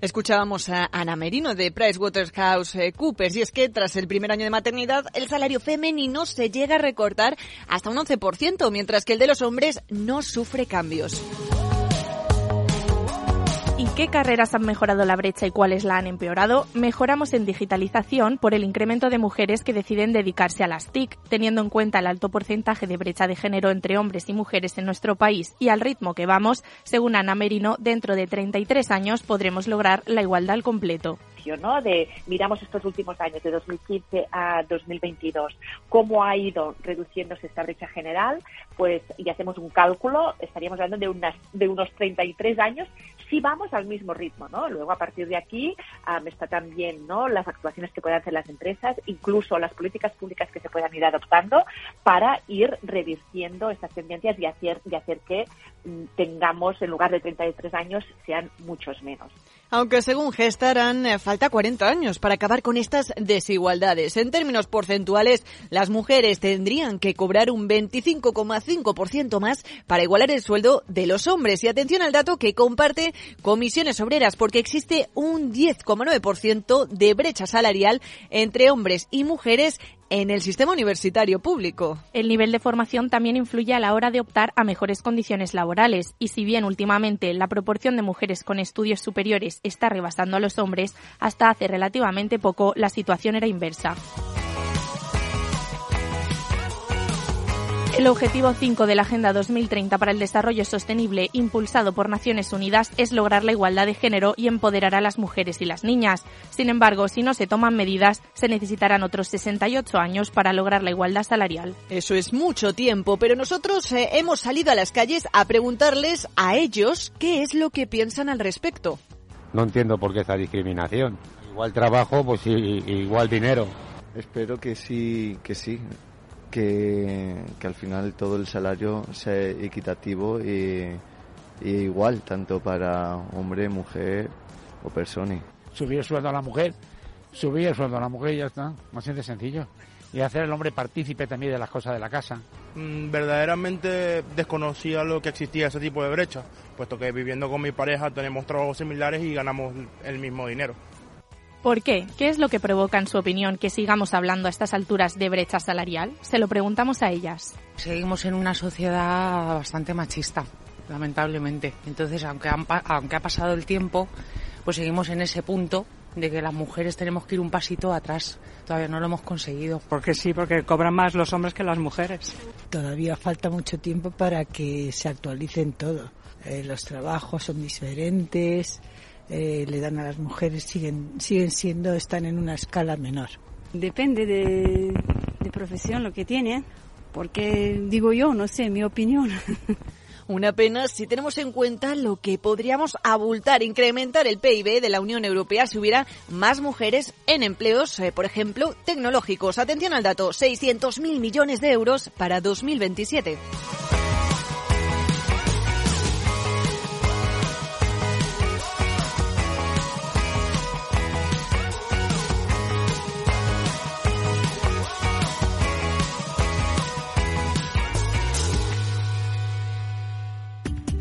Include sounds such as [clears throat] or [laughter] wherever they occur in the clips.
Escuchábamos a Ana Merino de PricewaterhouseCoopers y es que tras el primer año de maternidad el salario femenino se llega a recortar hasta un 11%, mientras que el de los hombres no sufre cambios. ¿Y qué carreras han mejorado la brecha y cuáles la han empeorado? Mejoramos en digitalización por el incremento de mujeres que deciden dedicarse a las TIC, teniendo en cuenta el alto porcentaje de brecha de género entre hombres y mujeres en nuestro país y al ritmo que vamos, según Ana Merino, dentro de 33 años podremos lograr la igualdad al completo. ¿No? De miramos estos últimos años, de 2015 a 2022, cómo ha ido reduciéndose esta brecha general, pues y hacemos un cálculo, estaríamos hablando de unas de unos 33 años si vamos al mismo ritmo, ¿no? Luego a partir de aquí um, está también. Las actuaciones que puedan hacer las empresas, incluso las políticas públicas que se puedan ir adoptando para ir revirtiendo estas tendencias y hacer y hacer que mm, tengamos en lugar de 33 años sean muchos menos. Aunque según Gestar eh, falta 40 años para acabar con estas desigualdades. En términos porcentuales, las mujeres tendrían que cobrar un 25,5% más para igualar el sueldo de los hombres. Y atención al dato que comparte Comisiones Obreras, porque existe un 10,9% de brecha salarial entre hombres y mujeres en el sistema universitario público. El nivel de formación también influye a la hora de optar a mejores condiciones laborales y si bien últimamente la proporción de mujeres con estudios superiores está rebasando a los hombres, hasta hace relativamente poco la situación era inversa. El objetivo 5 de la Agenda 2030 para el Desarrollo Sostenible, impulsado por Naciones Unidas, es lograr la igualdad de género y empoderar a las mujeres y las niñas. Sin embargo, si no se toman medidas, se necesitarán otros 68 años para lograr la igualdad salarial. Eso es mucho tiempo, pero nosotros eh, hemos salido a las calles a preguntarles a ellos qué es lo que piensan al respecto. No entiendo por qué esta discriminación. Igual trabajo, pues igual dinero. Espero que sí, que sí que, al final todo el salario sea equitativo y, igual, tanto para hombre, mujer o persona. Subir el sueldo a la mujer, subir el sueldo a la mujer y ya está, más de sencillo. Y hacer el hombre partícipe también de las cosas de la casa. Mm, verdaderamente desconocía lo que existía ese tipo de brecha, puesto que viviendo con mi pareja tenemos trabajos similares y ganamos el mismo dinero. ¿Por qué? ¿Qué es lo que provoca, en su opinión, que sigamos hablando a estas alturas de brecha salarial? Se lo preguntamos a ellas. Seguimos en una sociedad bastante machista, lamentablemente. Entonces, aunque, aunque ha pasado el tiempo, pues seguimos en ese punto de que las mujeres tenemos que ir un pasito atrás. Todavía no lo hemos conseguido. Porque sí, porque cobran más los hombres que las mujeres. Todavía falta mucho tiempo para que se actualicen todo. Eh, los trabajos son diferentes, eh, le dan a las mujeres siguen, siguen siendo, están en una escala menor. Depende de, de profesión lo que tiene, porque digo yo, no sé, mi opinión. [laughs] Una pena si tenemos en cuenta lo que podríamos abultar, incrementar el PIB de la Unión Europea si hubiera más mujeres en empleos, eh, por ejemplo, tecnológicos. Atención al dato, 600.000 millones de euros para 2027.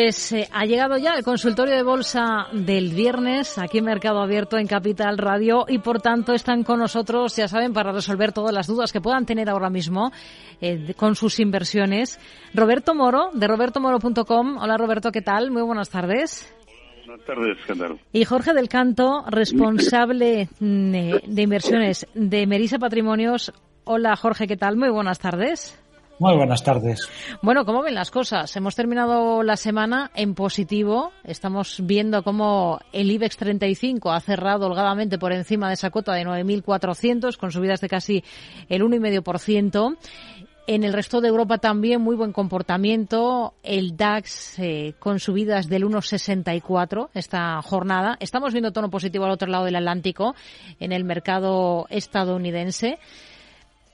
Pues eh, ha llegado ya el consultorio de bolsa del viernes aquí en Mercado Abierto en Capital Radio y por tanto están con nosotros, ya saben, para resolver todas las dudas que puedan tener ahora mismo eh, con sus inversiones. Roberto Moro de robertomoro.com. Hola Roberto, ¿qué tal? Muy buenas tardes. Buenas tardes, ¿qué tal? Y Jorge del Canto, responsable mm, eh, de inversiones de Merisa Patrimonios. Hola Jorge, ¿qué tal? Muy buenas tardes. Muy buenas tardes. Bueno, ¿cómo ven las cosas? Hemos terminado la semana en positivo. Estamos viendo cómo el IBEX 35 ha cerrado holgadamente por encima de esa cota de 9.400 con subidas de casi el 1,5%. En el resto de Europa también muy buen comportamiento. El DAX eh, con subidas del 1,64 esta jornada. Estamos viendo tono positivo al otro lado del Atlántico en el mercado estadounidense.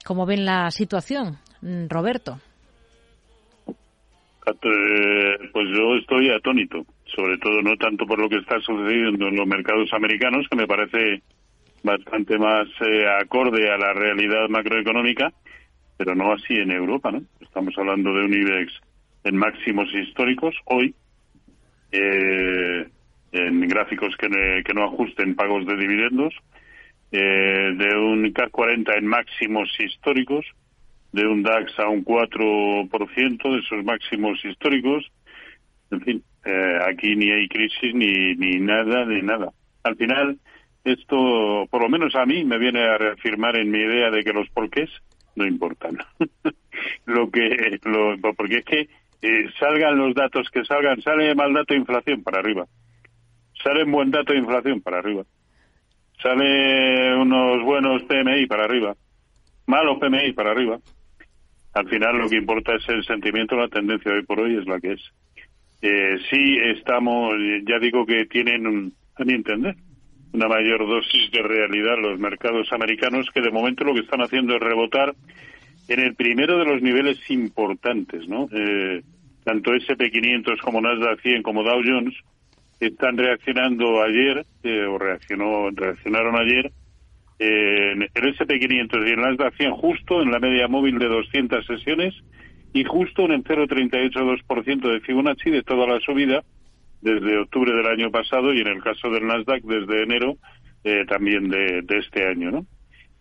¿Cómo ven la situación? Mm, Roberto. Eh, pues yo estoy atónito, sobre todo no tanto por lo que está sucediendo en los mercados americanos, que me parece bastante más eh, acorde a la realidad macroeconómica, pero no así en Europa, ¿no? Estamos hablando de un IBEX en máximos históricos hoy, eh, en gráficos que, que, no ajusten pagos de dividendos, de un CAC 40 en máximos históricos, de un DAX a un 4% de sus máximos históricos. En fin, eh, aquí ni hay crisis ni, ni nada de nada. Al final, esto, por lo menos a mí, me viene a reafirmar en mi idea de que los porqués no importan. [laughs] lo que, lo, porque es que eh, salgan los datos que salgan, sale mal dato de inflación para arriba, sale buen dato de inflación para arriba, sale unos buenos PMI para arriba, malos PMI para arriba al final lo que importa es el sentimiento, la tendencia hoy por hoy es la que es. Eh, sí estamos, ya digo que tienen, a mi entender, una mayor dosis de realidad los mercados americanos que de momento lo que están haciendo es rebotar en el primero de los niveles importantes, ¿no? Eh, tanto SP500 como Nasdaq 100 como Dow Jones están reaccionando ayer, eh, o reaccionó, reaccionaron ayer, el SP500 y en Nasdaq 100 justo en la media móvil de 200 sesiones y justo en el 0,382% de Fibonacci de toda la subida desde octubre del año pasado y en el caso del Nasdaq desde enero eh, también de, de, este año, ¿no?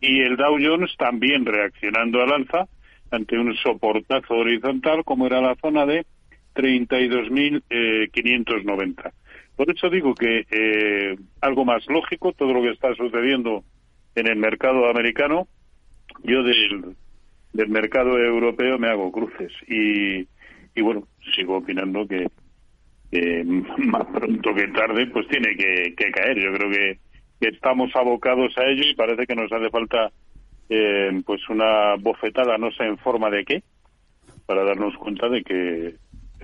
Y el Dow Jones también reaccionando al alza ante un soportazo horizontal como era la zona de 32.590. Por eso digo que eh, algo más lógico, todo lo que está sucediendo en el mercado americano, yo del, del mercado europeo me hago cruces y, y bueno, sigo opinando que, [laughs] más pronto que tarde pues tiene que, caer. Yo creo que, estamos abocados a ello y parece que nos hace falta eh, pues una bofetada, no sé en forma de qué, para darnos cuenta de que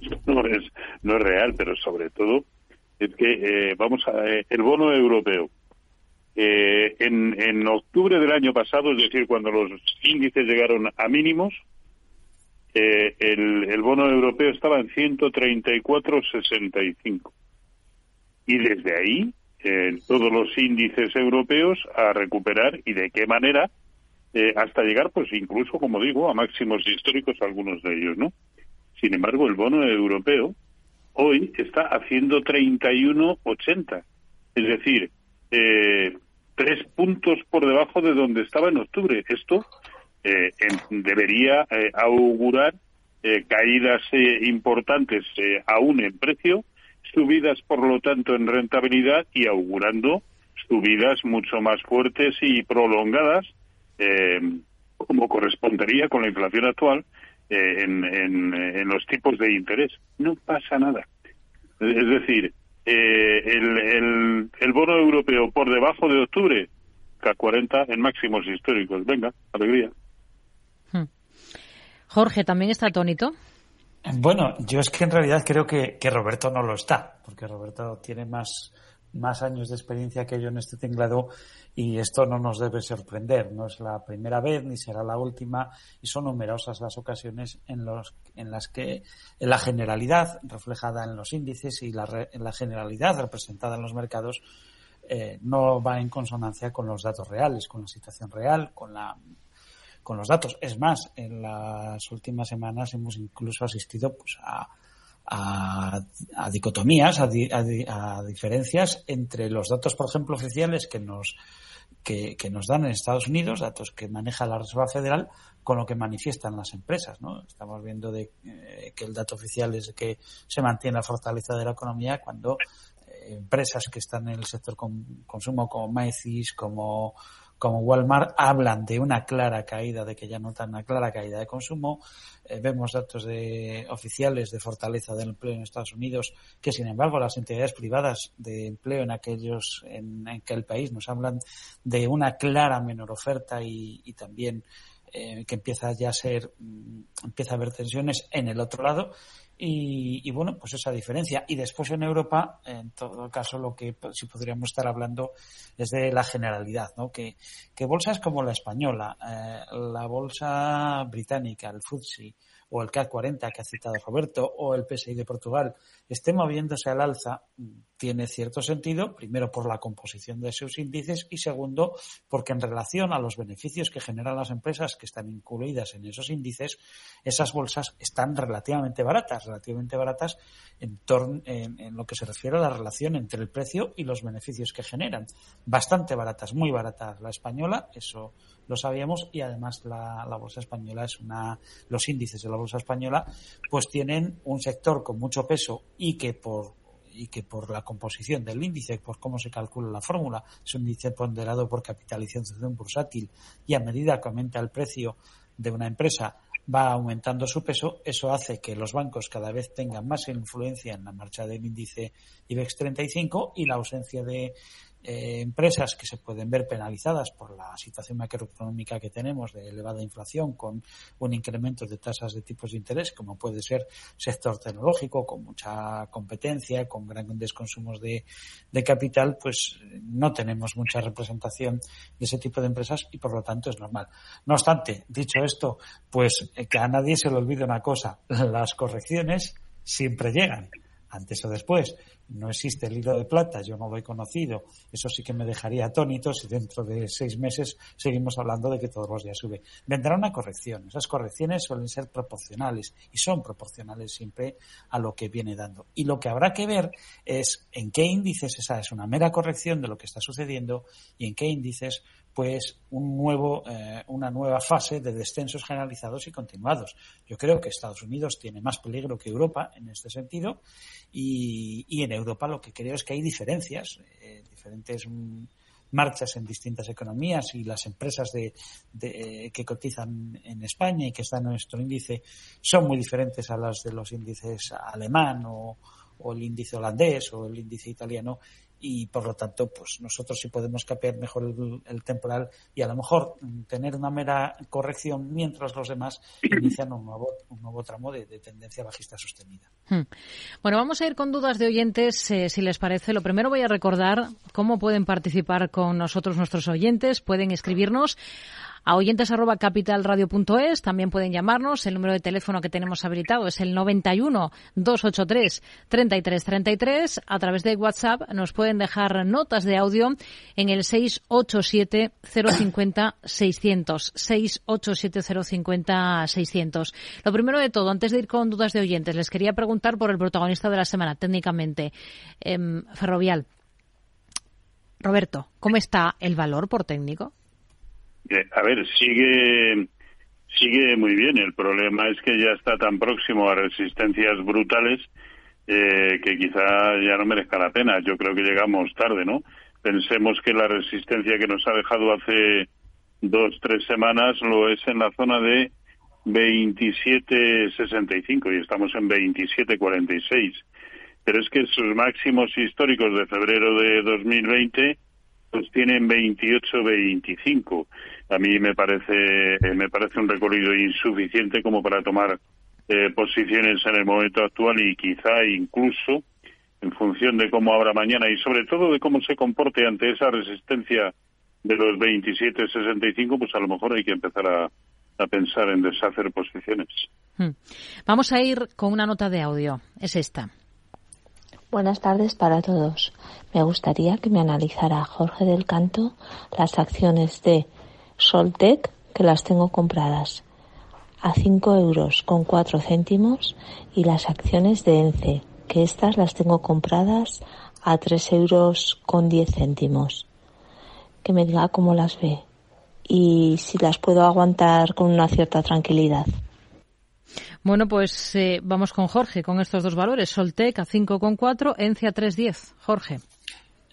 esto [laughs] no es, no es real, pero sobre todo es que eh, vamos a eh, el bono europeo eh, en, octubre del año pasado, es decir, cuando los índices llegaron a mínimos, eh, el, bono europeo estaba en 134,65. Y desde ahí, todos los índices europeos a recuperar y de qué manera, eh, hasta llegar, pues incluso, como digo, a máximos históricos algunos de ellos, ¿no? Sin embargo, el bono europeo hoy está haciendo 31,80. Es decir, eh, tres puntos por debajo de donde estaba en octubre. Esto eh, debería eh, augurar eh, caídas importantes aún en precio, subidas por lo tanto en rentabilidad y augurando subidas mucho más fuertes y prolongadas, como correspondería con la inflación actual en, en los tipos de interés. No pasa nada. Es decir, eh, el, el, bono europeo por debajo de octubre, K40 en máximos históricos. Venga, alegría. Hmm. Jorge, ¿también está atónito? Bueno, yo es que en realidad creo que, que Roberto no lo está, porque Roberto tiene más más años de experiencia que yo en este tinglado y esto no nos debe sorprender. No es la primera vez ni será la última y son numerosas las ocasiones en, los, en las que la generalidad reflejada en los índices y la, en la generalidad representada en los mercados eh, no va en consonancia con los datos reales, con la situación real, con la con los datos. Es más, en las últimas semanas hemos incluso asistido pues, a, a, dicotomías, a, a, diferencias entre los datos, por ejemplo, oficiales que nos que, nos dan en Estados Unidos, datos que maneja la Reserva Federal, con lo que manifiestan las empresas. ¿no? Estamos viendo de, eh, que el dato oficial es que se mantiene la fortaleza de la economía cuando eh, empresas que están en el sector consumo como Macy's, como como Walmart hablan de una clara caída, de que ya notan una clara caída de consumo. Eh, vemos datos de oficiales de fortaleza del empleo en Estados Unidos, que sin embargo las entidades privadas de empleo en aquellos en, aquel país nos hablan de una clara menor oferta y, también eh, que empieza ya a ser mm, empieza a haber tensiones en el otro lado y, bueno, pues esa diferencia. Y después en Europa, en todo caso, lo que si podríamos estar hablando es de la generalidad, ¿no? Que, que bolsas como la española, eh, la bolsa británica, el FTSE, o el CAC 40 que ha citado Roberto o el PSI de Portugal esté moviéndose al alza tiene cierto sentido, primero por la composición de sus índices y segundo porque en relación a los beneficios que generan las empresas que están incluidas en esos índices, esas bolsas están relativamente baratas, relativamente baratas en, torno, en, lo que se refiere a la relación entre el precio y los beneficios que generan. Bastante baratas, muy baratas. La española, eso lo sabíamos y además la, la, bolsa española es una los índices de la bolsa española pues tienen un sector con mucho peso y que por y que por la composición del índice, por cómo se calcula la fórmula, es un índice ponderado por capitalización bursátil y a medida que aumenta el precio de una empresa va aumentando su peso, eso hace que los bancos cada vez tengan más influencia en la marcha del índice IBEX 35 y la ausencia de eh, empresas que se pueden ver penalizadas por la situación macroeconómica que tenemos de elevada inflación con un incremento de tasas de tipos de interés, como puede ser sector tecnológico, con mucha competencia, con grandes consumos de, de capital, pues no tenemos mucha representación de ese tipo de empresas y por lo tanto es normal. No obstante, dicho esto, pues eh, que a nadie se le olvide una cosa, [laughs] las correcciones siempre llegan antes o después no existe el hilo de plata, yo no lo he conocido, eso sí que me dejaría atónito si dentro de seis meses seguimos hablando de que todos los días sube. Vendrá una corrección, esas correcciones suelen ser proporcionales y son proporcionales siempre a lo que viene dando. Y lo que habrá que ver es en qué índices esa es una mera corrección de lo que está sucediendo y en qué índices pues un nuevo, eh, una nueva fase de descensos generalizados y continuados. Yo creo que Estados Unidos tiene más peligro que Europa en este sentido y, y en Europa lo que creo es que hay diferencias, eh, diferentes mm, marchas en distintas economías y las empresas de, de, que cotizan en España y que están en nuestro índice son muy diferentes a las de los índices alemán o, o el índice holandés o el índice italiano y por lo tanto pues nosotros sí podemos capear mejor el, temporal y a lo mejor tener una mera corrección mientras los demás [clears throat] inician un nuevo, un nuevo tramo de, tendencia bajista sostenida. Hmm. Bueno, vamos a ir con dudas de oyentes, eh, si les parece. Lo primero voy a recordar cómo pueden participar con nosotros nuestros oyentes. Pueden escribirnos a oyentes arroba capitalradio.es. También pueden llamarnos. El número de teléfono que tenemos habilitado es el 91 283 3333. A través de WhatsApp nos pueden dejar notas de audio en el 687 050 600. 687 050 600. Lo primero de todo, antes de ir con dudas de oyentes, les quería preguntar por el protagonista de la semana, técnicamente, em, Ferrovial. Roberto, ¿cómo está el valor por técnico? A ver, sigue sigue muy bien. El problema es que ya está tan próximo a resistencias brutales eh, que quizá ya no merezca la pena. Yo creo que llegamos tarde, ¿no? Pensemos que la resistencia que nos ha dejado hace dos, tres semanas lo es en la zona de 27.65 y estamos en 27.46. Pero es que sus máximos históricos de febrero de 2020 pues tienen 28-25. A mí me parece, me parece un recorrido insuficiente como para tomar eh, posiciones en el momento actual y quizá incluso en función de cómo habrá mañana y sobre todo de cómo se comporte ante esa resistencia de los 27-65, pues a lo mejor hay que empezar a, a pensar en deshacer posiciones. Hmm. Vamos a ir con una nota de audio. Es esta. Buenas tardes para todos. Me gustaría que me analizara Jorge del Canto las acciones de Soltec que las tengo compradas a 5 euros con 4 céntimos y las acciones de ENCE que estas las tengo compradas a 3 euros con 10 céntimos. Que me diga cómo las ve y si las puedo aguantar con una cierta tranquilidad. Bueno, pues eh, vamos con Jorge, con estos dos valores. Soltec a 5,4, ENCE a 3,10. Jorge.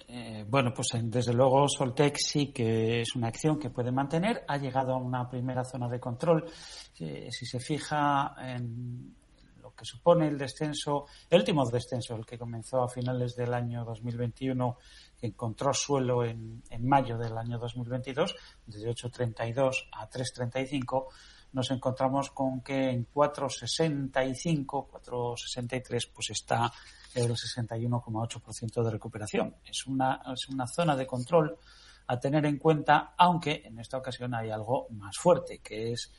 Eh, bueno, pues desde luego Soltec sí que es una acción que puede mantener. Ha llegado a una primera zona de control. Eh, si se fija en lo que supone el descenso, el último descenso, el que comenzó a finales del año 2021, que encontró suelo en, en mayo del año 2022, desde 8.32 a 3.35, nos encontramos con que en 4,65, 4,63, pues está el 61,8% de recuperación. Es una, es una zona de control a tener en cuenta, aunque en esta ocasión hay algo más fuerte, que es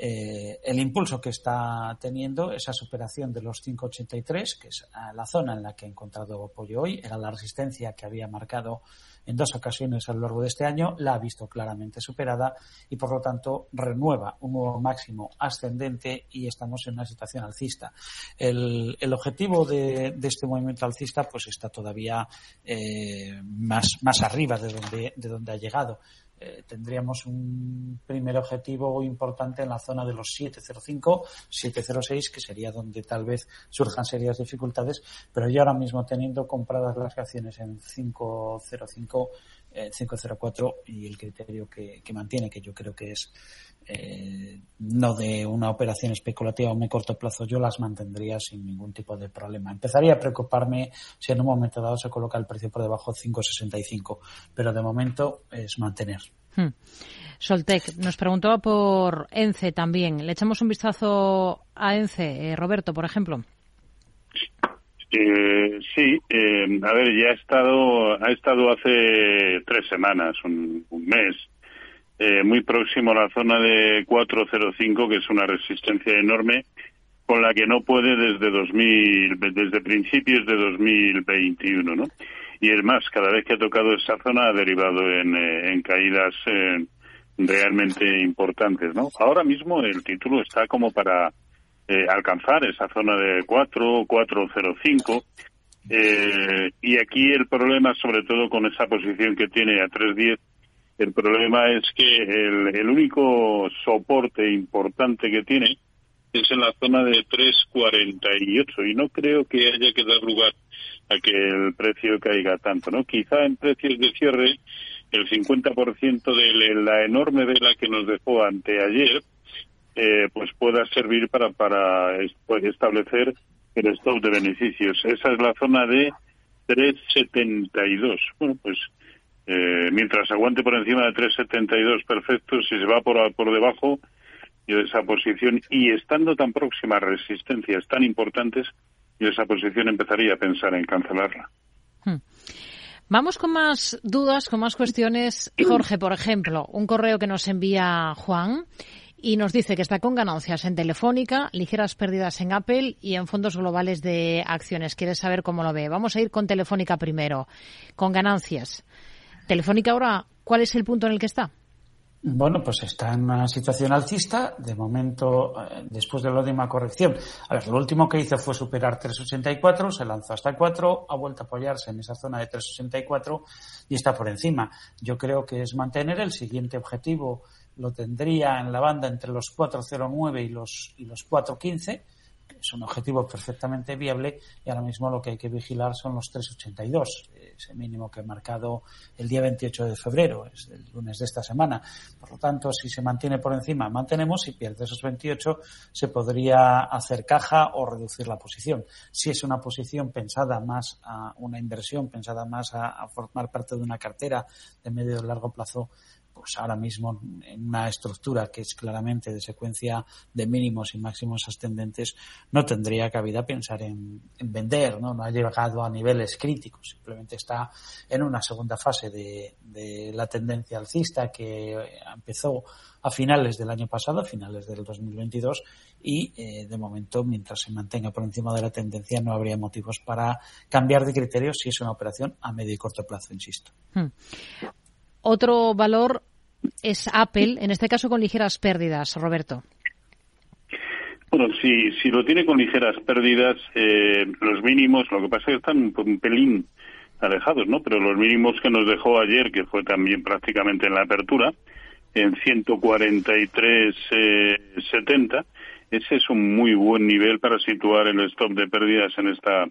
eh, el impulso que está teniendo esa superación de los 5,83, que es la zona en la que ha encontrado apoyo hoy, era la resistencia que había marcado en dos ocasiones a lo largo de este año, la ha visto claramente superada y por lo tanto renueva un nuevo máximo ascendente y estamos en una situación alcista. El, objetivo de, este movimiento alcista pues está todavía eh, más, más arriba de donde, de donde ha llegado. Eh, tendríamos un primer objetivo importante en la zona de los 705, 706, que sería donde tal vez surjan serias dificultades, pero ya ahora mismo teniendo compradas las acciones en 505, 504 eh, y el criterio que, mantiene, que yo creo que es eh, no de una operación especulativa a muy corto plazo, yo las mantendría sin ningún tipo de problema. Empezaría a preocuparme si en un momento dado se coloca el precio por debajo de 5,65, pero de momento es mantener. Hmm. Soltec nos preguntaba por ENCE también. Le echamos un vistazo a ENCE, eh, Roberto, por ejemplo. Eh, sí, eh, a ver, ya ha estado, ha estado hace tres semanas, un, mes, eh, muy próximo a la zona de 405, que es una resistencia enorme, con la que no puede desde 2000, desde principios de 2021, ¿no? Y es más, cada vez que ha tocado esa zona ha derivado en, en caídas realmente importantes, ¿no? Ahora mismo el título está como para eh, alcanzar esa zona de 4, 405. Eh, y aquí el problema, sobre todo con esa posición que tiene a 310, el problema es que el, el único soporte importante que tiene es en la zona de 348 y no creo que haya que dar lugar a que el precio caiga tanto, ¿no? Quizá en precios de cierre el 50% de la enorme vela que nos dejó anteayer eh, pues pueda servir para, para pues, establecer el stock de beneficios. Esa es la zona de 3,72. Bueno, pues eh, mientras aguante por encima de 3,72, perfecto. Si se va por, por debajo de esa posición y estando tan próxima a resistencias tan importantes, yo esa posición empezaría a pensar en cancelarla. Hmm. Vamos con más dudas, con más cuestiones. Jorge, por ejemplo, un correo que nos envía Juan y nos dice que está con ganancias en Telefónica, ligeras pérdidas en Apple y en fondos globales de acciones. Quiere saber cómo lo ve. Vamos a ir con Telefónica primero, con ganancias. Telefónica ahora, ¿cuál es el punto en el que está? Bueno, pues está en una situación alcista. De momento, eh, después de la última corrección. A ver, lo último que hizo fue superar 3,84, se lanzó hasta 4, ha vuelto a apoyarse en esa zona de 3,84 y está por encima. Yo creo que es mantener el siguiente objetivo lo tendría en la banda entre los 4.09 y los, y los 4.15, que es un objetivo perfectamente viable, y ahora mismo lo que hay que vigilar son los 3.82, ese mínimo que he marcado el día 28 de febrero, es el lunes de esta semana. Por lo tanto, si se mantiene por encima, mantenemos, si pierde esos 28, se podría hacer caja o reducir la posición. Si es una posición pensada más a una inversión, pensada más a, a formar parte de una cartera de medio y largo plazo, pues ahora mismo en una estructura que es claramente de secuencia de mínimos y máximos ascendentes, no tendría cabida pensar en, vender, ¿no? No ha llegado a niveles críticos, simplemente está en una segunda fase de, la tendencia alcista que empezó a finales del año pasado, a finales del 2022, y eh, de momento, mientras se mantenga por encima de la tendencia, no habría motivos para cambiar de criterio si es una operación a medio y corto plazo, insisto. Hmm. Otro valor es Apple, en este caso con ligeras pérdidas, Roberto. Bueno, si, si lo tiene con ligeras pérdidas, eh, los mínimos, lo que pasa es que están un pelín alejados, ¿no? Pero los mínimos que nos dejó ayer, que fue también prácticamente en la apertura, en 143.70, ese es un muy buen nivel para situar el stop de pérdidas en esta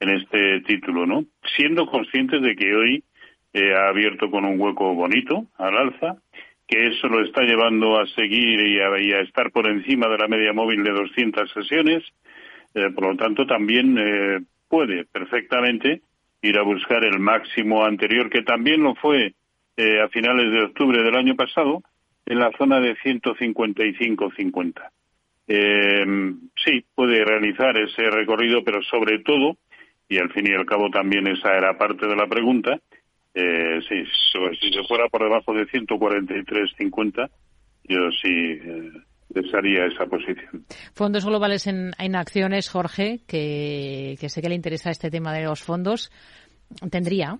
en este título, ¿no? Siendo conscientes de que hoy eh, ha abierto con un hueco bonito al alza, que eso lo está llevando a seguir y a, estar por encima de la media móvil de 200 sesiones, eh, por lo tanto también eh, puede perfectamente ir a buscar el máximo anterior, que también lo fue a finales de octubre del año pasado, en la zona de 155-50. sí, puede realizar ese recorrido, pero sobre todo, y al fin y al cabo también esa era parte de la pregunta, eh, sí, si se fuera por debajo de 143.50, yo sí eh, desearía esa posición. Fondos globales en, en acciones, Jorge, que, sé que le interesa este tema de los fondos, ¿tendría?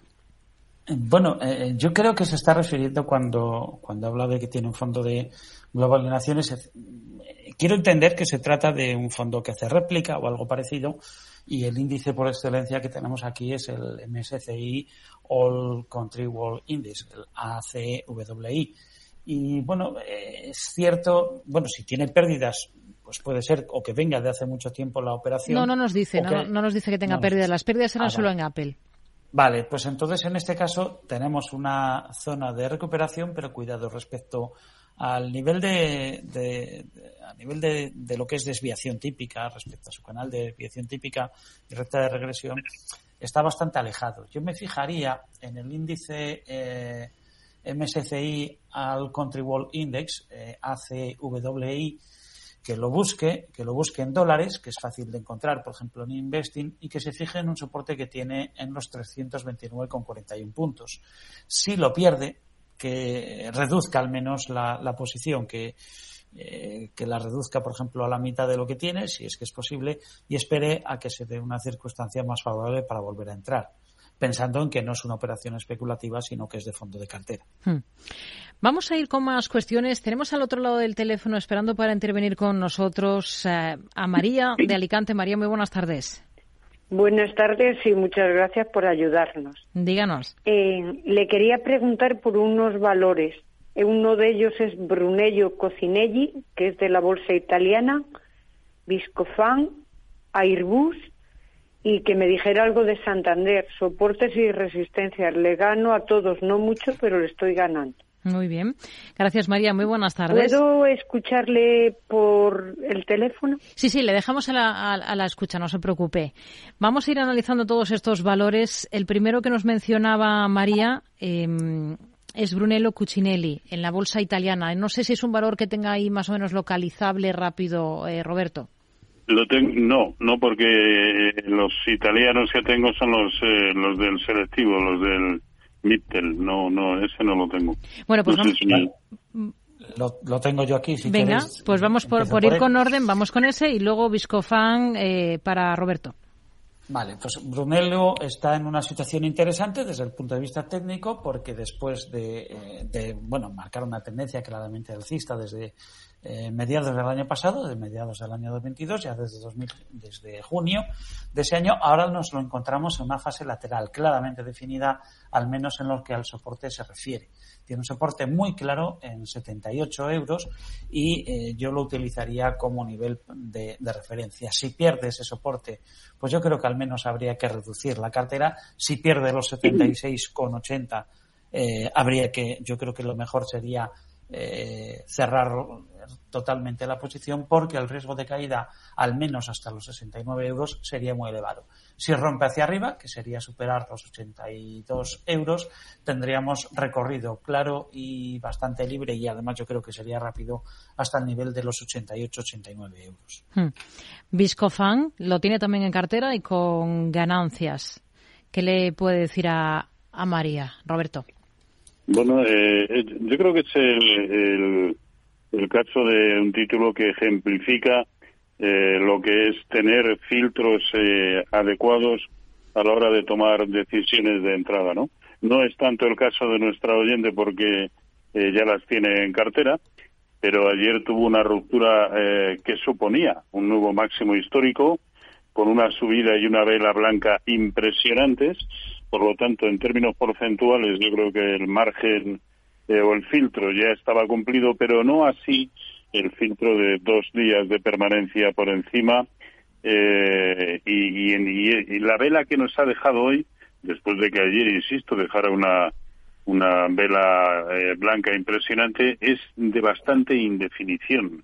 Bueno, eh, yo creo que se está refiriendo cuando, cuando habla de que tiene un fondo de global en acciones. Quiero entender que se trata de un fondo que hace réplica o algo parecido y el índice por excelencia que tenemos aquí es el MSCI All Country World Index, el ACWI. Y bueno, es cierto, bueno, si tiene pérdidas, pues puede ser o que venga de hace mucho tiempo la operación. No, no nos dice, no, no, nos dice que tenga pérdidas. Las pérdidas eran ah, solo en Apple. Vale, pues entonces en este caso tenemos una zona de recuperación, pero cuidado respecto al nivel de, a nivel de, de, lo que es desviación típica respecto a su canal de desviación típica y recta de regresión está bastante alejado. Yo me fijaría en el índice eh, MSCI al Country World Index, eh, ACWI, que lo busque, que lo busque en dólares, que es fácil de encontrar, por ejemplo, en Investing, y que se fije en un soporte que tiene en los 329,41 puntos. Si lo pierde, que reduzca al menos la, la posición, que eh, que la reduzca, por ejemplo, a la mitad de lo que tiene, si es que es posible, y espere a que se dé una circunstancia más favorable para volver a entrar pensando en que no es una operación especulativa, sino que es de fondo de cartera. Hmm. Vamos a ir con más cuestiones. Tenemos al otro lado del teléfono esperando para intervenir con nosotros eh, a María de Alicante. María, muy buenas tardes. Buenas tardes y muchas gracias por ayudarnos. Díganos. Eh, le quería preguntar por unos valores. Uno de ellos es Brunello Cocinelli, que es de la bolsa italiana, Viscofan, Airbus y que me dijera algo de Santander, soportes y resistencias. Le gano a todos, no mucho, pero le estoy ganando. Muy bien. Gracias, María. Muy buenas tardes. ¿Puedo escucharle por el teléfono? Sí, sí, le dejamos a la, escucha, no se preocupe. Vamos a ir analizando todos estos valores. El primero que nos mencionaba María, eh, es Brunello Cucinelli en la bolsa italiana. No sé si es un valor que tenga ahí más o menos localizable rápido, eh, Roberto. Lo no, no porque los italianos que tengo son los eh, los del selectivo, los del Mittel. No, no, ese no lo tengo. Bueno, pues vamos. lo, tengo yo aquí. Si Venga, pues vamos por, ir con orden, vamos con ese y luego Viscofan eh, para Roberto. Vale, pues Brunello está en una situación interesante desde el punto de vista técnico porque después de, eh, de bueno, marcar una tendencia claramente alcista desde eh, mediados del año pasado, de mediados del año 2022, ya desde, 2000, desde junio de ese año, ahora nos lo encontramos en una fase lateral claramente definida, al menos en lo que al soporte se refiere. Tiene un soporte muy claro en 78 euros y eh, yo lo utilizaría como nivel de, referencia. Si pierde ese soporte, pues yo creo que al menos habría que reducir la cartera. Si pierde los 76,80, eh, habría que, yo creo que lo mejor sería eh, cerrar totalmente la posición porque el riesgo de caída, al menos hasta los 69 euros, sería muy elevado. Si rompe hacia arriba, que sería superar los 82 euros, tendríamos recorrido claro y bastante libre y además yo creo que sería rápido hasta el nivel de los 88-89 euros. Hmm. Viscofan lo tiene también en cartera y con ganancias. ¿Qué le puede decir a, a María, Roberto? Bueno, eh, eh, yo creo que es el, el, caso de un título que ejemplifica eh, lo que es tener filtros adecuados a la hora de tomar decisiones de entrada, ¿no? No es tanto el caso de nuestra oyente porque ya las tiene en cartera, pero ayer tuvo una ruptura que suponía un nuevo máximo histórico con una subida y una vela blanca impresionantes por lo tanto, en términos porcentuales, yo creo que el margen eh, o el filtro ya estaba cumplido, pero no así el filtro de dos días de permanencia por encima. Eh, y, la vela que nos ha dejado hoy, después de que ayer, insisto, dejara una, una vela eh, blanca impresionante, es de bastante indefinición.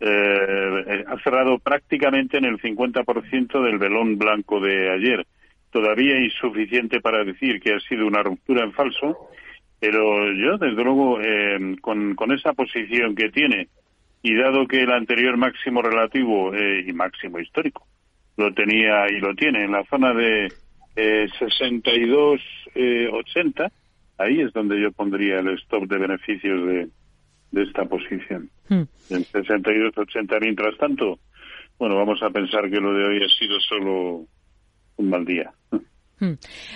ha cerrado prácticamente en el 50% del velón blanco de ayer todavía insuficiente para decir que ha sido una ruptura en falso, pero yo, desde luego, eh, con, esa posición que tiene, y dado que el anterior máximo relativo eh, y máximo histórico lo tenía y lo tiene en la zona de eh, 62-80, eh, ahí es donde yo pondría el stop de beneficios de, de esta posición. Hmm. En 62-80, mientras tanto, bueno, vamos a pensar que lo de hoy ha sido solo un mal día. Hmm.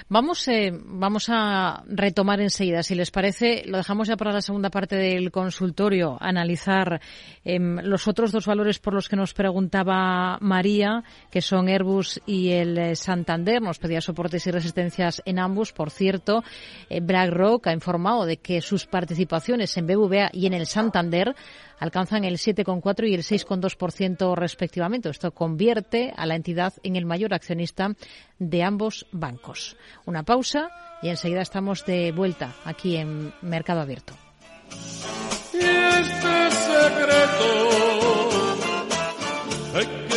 Vamos, eh, vamos a retomar enseguida, si les parece, lo dejamos ya para la segunda parte del consultorio, analizar em, los otros dos valores por los que nos preguntaba María, que son Airbus y el eh, Santander. Nos pedía soportes y resistencias en ambos. Por cierto, eh, BlackRock ha informado de que sus participaciones en BBVA y en el Santander alcanzan el 7,4 y el 6,2% respectivamente. Esto convierte a la entidad en el mayor accionista de ambos bancos. Una pausa y enseguida estamos de vuelta aquí en Mercado Abierto. este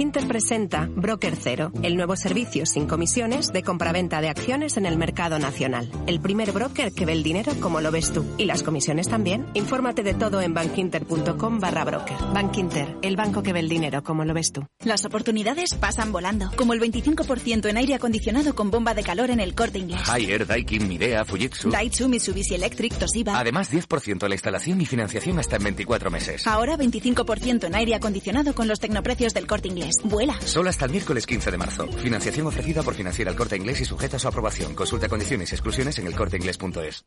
Bankinter presenta Broker Cero, el nuevo servicio sin comisiones de compraventa de acciones en el mercado nacional. El primer broker que ve el dinero como lo ves tú. Y las comisiones también. Infórmate de todo en bankinter.com barra broker. Bankinter, el banco que ve el dinero como lo ves tú. Las oportunidades pasan volando. Como el 25% en aire acondicionado con bomba de calor en el corte inglés. Haier, Daikin, Midea, Fujitsu. Daichu, Mitsubishi Electric, Toshiba. Además, 10% la instalación y financiación hasta en 24 meses. Ahora 25% en aire acondicionado con los tecnoprecios del corte inglés. Vuela. Solo hasta el miércoles 15 de marzo. Financiación ofrecida por Financiera El Corte Inglés y sujeta a su aprobación. Consulta condiciones y exclusiones en elcorteinglés.es.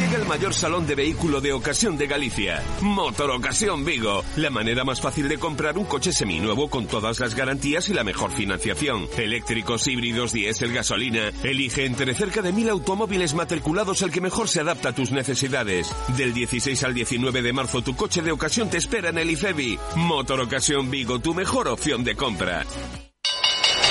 Llega el mayor salón de vehículo de ocasión de Galicia. Motor Ocasión Vigo. La manera más fácil de comprar un coche seminuevo con todas las garantías y la mejor financiación. Eléctricos, híbridos, diésel, gasolina. Elige entre cerca de mil automóviles matriculados el que mejor se adapta a tus necesidades. Del 16 al 19 de marzo tu coche de ocasión te espera en el IFEBI. Motor Ocasión Vigo, tu mejor opción de compra.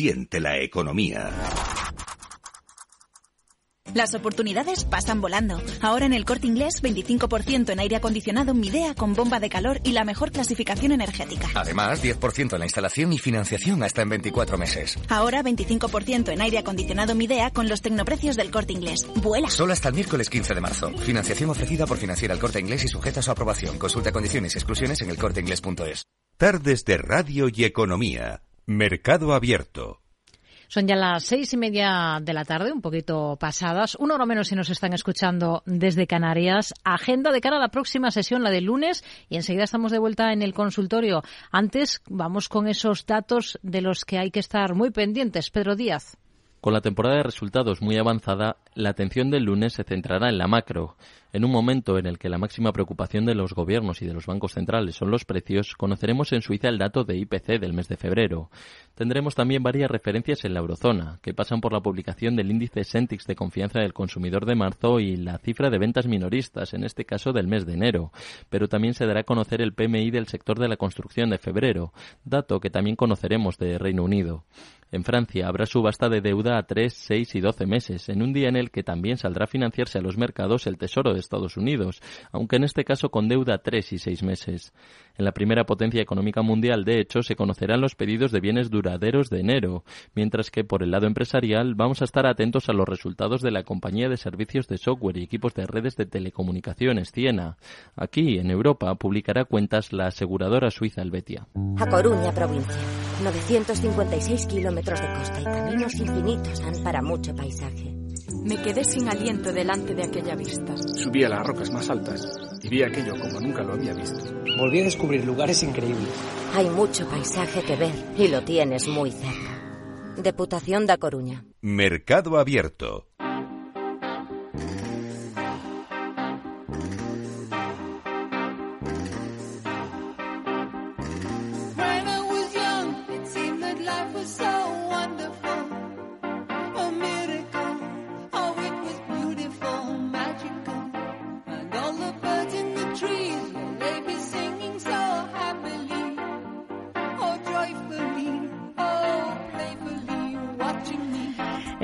Siente la economía. Las oportunidades pasan volando. Ahora en el corte inglés, 25% en aire acondicionado Midea con bomba de calor y la mejor clasificación energética. Además, 10% en la instalación y financiación hasta en 24 meses. Ahora 25% en aire acondicionado Midea con los tecnoprecios del corte inglés. ¡Vuela! Solo hasta el miércoles 15 de marzo. Financiación ofrecida por Financiera el Corte Inglés y sujeta a su aprobación. Consulta condiciones y exclusiones en elcorteinglés.es. Tardes de Radio y Economía. Mercado Abierto. Son ya las seis y media de la tarde, un poquito pasadas. Una hora menos si nos están escuchando desde Canarias. Agenda de cara a la próxima sesión, la del lunes, y enseguida estamos de vuelta en el consultorio. Antes, vamos con esos datos de los que hay que estar muy pendientes. Pedro Díaz. Con la temporada de resultados muy avanzada, la atención del lunes se centrará en la macro. En un momento en el que la máxima preocupación de los gobiernos y de los bancos centrales son los precios, conoceremos en Suiza el dato de IPC del mes de febrero. Tendremos también varias referencias en la eurozona, que pasan por la publicación del índice Sentix de confianza del consumidor de marzo y la cifra de ventas minoristas, en este caso del mes de enero. Pero también se dará a conocer el PMI del sector de la construcción de febrero, dato que también conoceremos de Reino Unido. En Francia habrá subasta de deuda a 3, 6 y 12 meses, en un día en el que también saldrá a financiarse a los mercados el Tesoro de Estados Unidos, aunque en este caso con deuda 3 y 6 meses. En la primera potencia económica mundial, de hecho, se conocerán los pedidos de bienes duraderos de enero, mientras que por el lado empresarial vamos a estar atentos a los resultados de la compañía de servicios de software y equipos de redes de telecomunicaciones Ciena. Aquí, en Europa, publicará cuentas la aseguradora suiza Helvetia. A Coruña, provincia. 956 kilómetros de costa y caminos infinitos dan para mucho paisaje. Me quedé sin aliento delante de aquella vista. Subí a las rocas más altas y vi aquello como nunca lo había visto. Volví a descubrir lugares increíbles. Hay mucho paisaje que ver y lo tienes muy cerca. Deputación da Coruña. Mercado Abierto.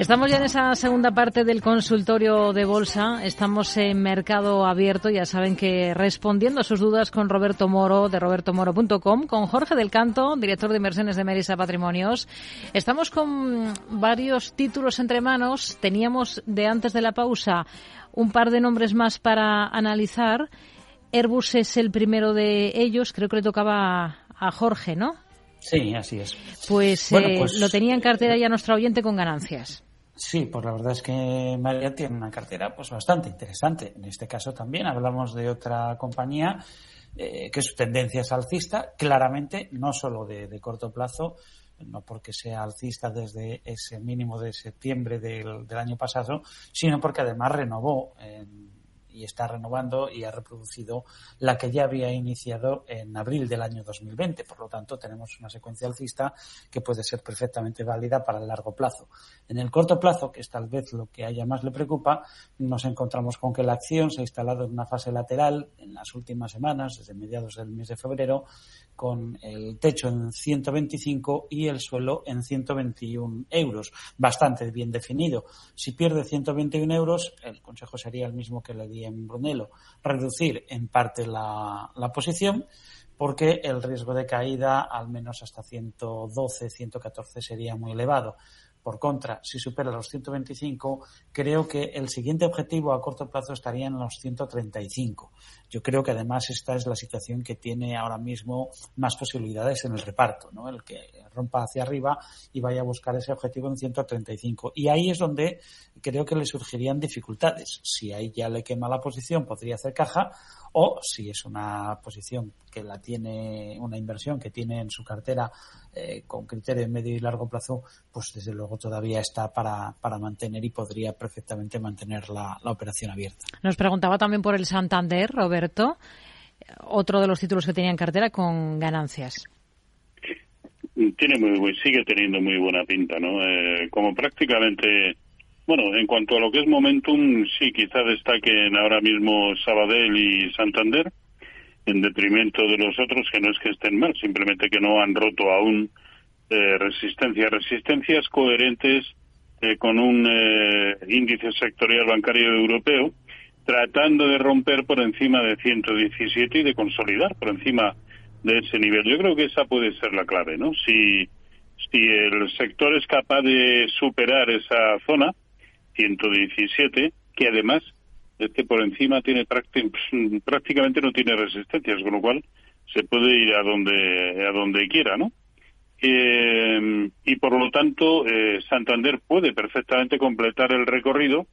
Estamos ya en esa segunda parte del consultorio de bolsa. Estamos en mercado abierto. Ya saben que respondiendo a sus dudas con Roberto Moro de robertomoro.com, con Jorge del Canto, director de inversiones de Merisa Patrimonios. Estamos con varios títulos entre manos. Teníamos de antes de la pausa un par de nombres más para analizar. Airbus es el primero de ellos. Creo que le tocaba a Jorge, ¿no? Sí, así es. Pues, Bueno, eh, pues- lo tenía en cartera ya nuestro oyente con ganancias. Sí, pues la verdad es que María tiene una cartera pues bastante interesante. En este caso también hablamos de otra compañía eh, que su tendencia es alcista, claramente no solo de, corto plazo, no porque sea alcista desde ese mínimo de septiembre del, del año pasado, sino porque además renovó en- y está renovando y ha reproducido la que ya había iniciado en abril del año 2020. Por lo tanto, tenemos una secuencia alcista que puede ser perfectamente válida para el largo plazo. En el corto plazo, que es tal vez lo que a ella más le preocupa, nos encontramos con que la acción se ha instalado en una fase lateral en las últimas semanas, desde mediados del mes de febrero, con el techo en 125 y el suelo en 121 euros. Bastante bien definido. Si pierde 121 euros, el consejo sería el mismo que le di en Brunello, reducir en parte la, la posición porque el riesgo de caída, al menos hasta 112, 114, sería muy elevado. Por contra, si supera los 125, creo que el siguiente objetivo a corto plazo estaría en los 135. Yo creo que además esta es la situación que tiene ahora mismo más posibilidades en el reparto, ¿no? El que rompa hacia arriba y vaya a buscar ese objetivo en 135. Y ahí es donde creo que le surgirían dificultades. Si ahí ya le quema la posición, podría hacer caja o si es una posición que la tiene, una inversión que tiene en su cartera eh, con criterio de medio y largo plazo, pues desde luego todavía está para, para mantener y podría perfectamente mantener la, la operación abierta. Nos preguntaba también por el Santander, Roberto, otro de los títulos que tenía en cartera con ganancias. Tiene muy, sigue teniendo muy buena pinta, ¿no? Eh, como prácticamente, bueno, en cuanto a lo que es momentum, sí, quizá destaquen ahora mismo Sabadell y Santander, en detrimento de los otros, que no es que estén mal, simplemente que no han roto aún eh, resistencias, resistencias coherentes eh, con un eh, índice sectorial bancario europeo, tratando de romper por encima de 117 y de consolidar por encima de ese nivel. Yo creo que esa puede ser la clave, ¿no? Si, si el sector es capaz de superar esa zona, 117, que además es que por encima tiene prácti- [laughs] prácticamente no tiene resistencias, con lo cual se puede ir a donde a donde quiera, ¿no? Eh, y por lo tanto eh, Santander puede perfectamente completar el recorrido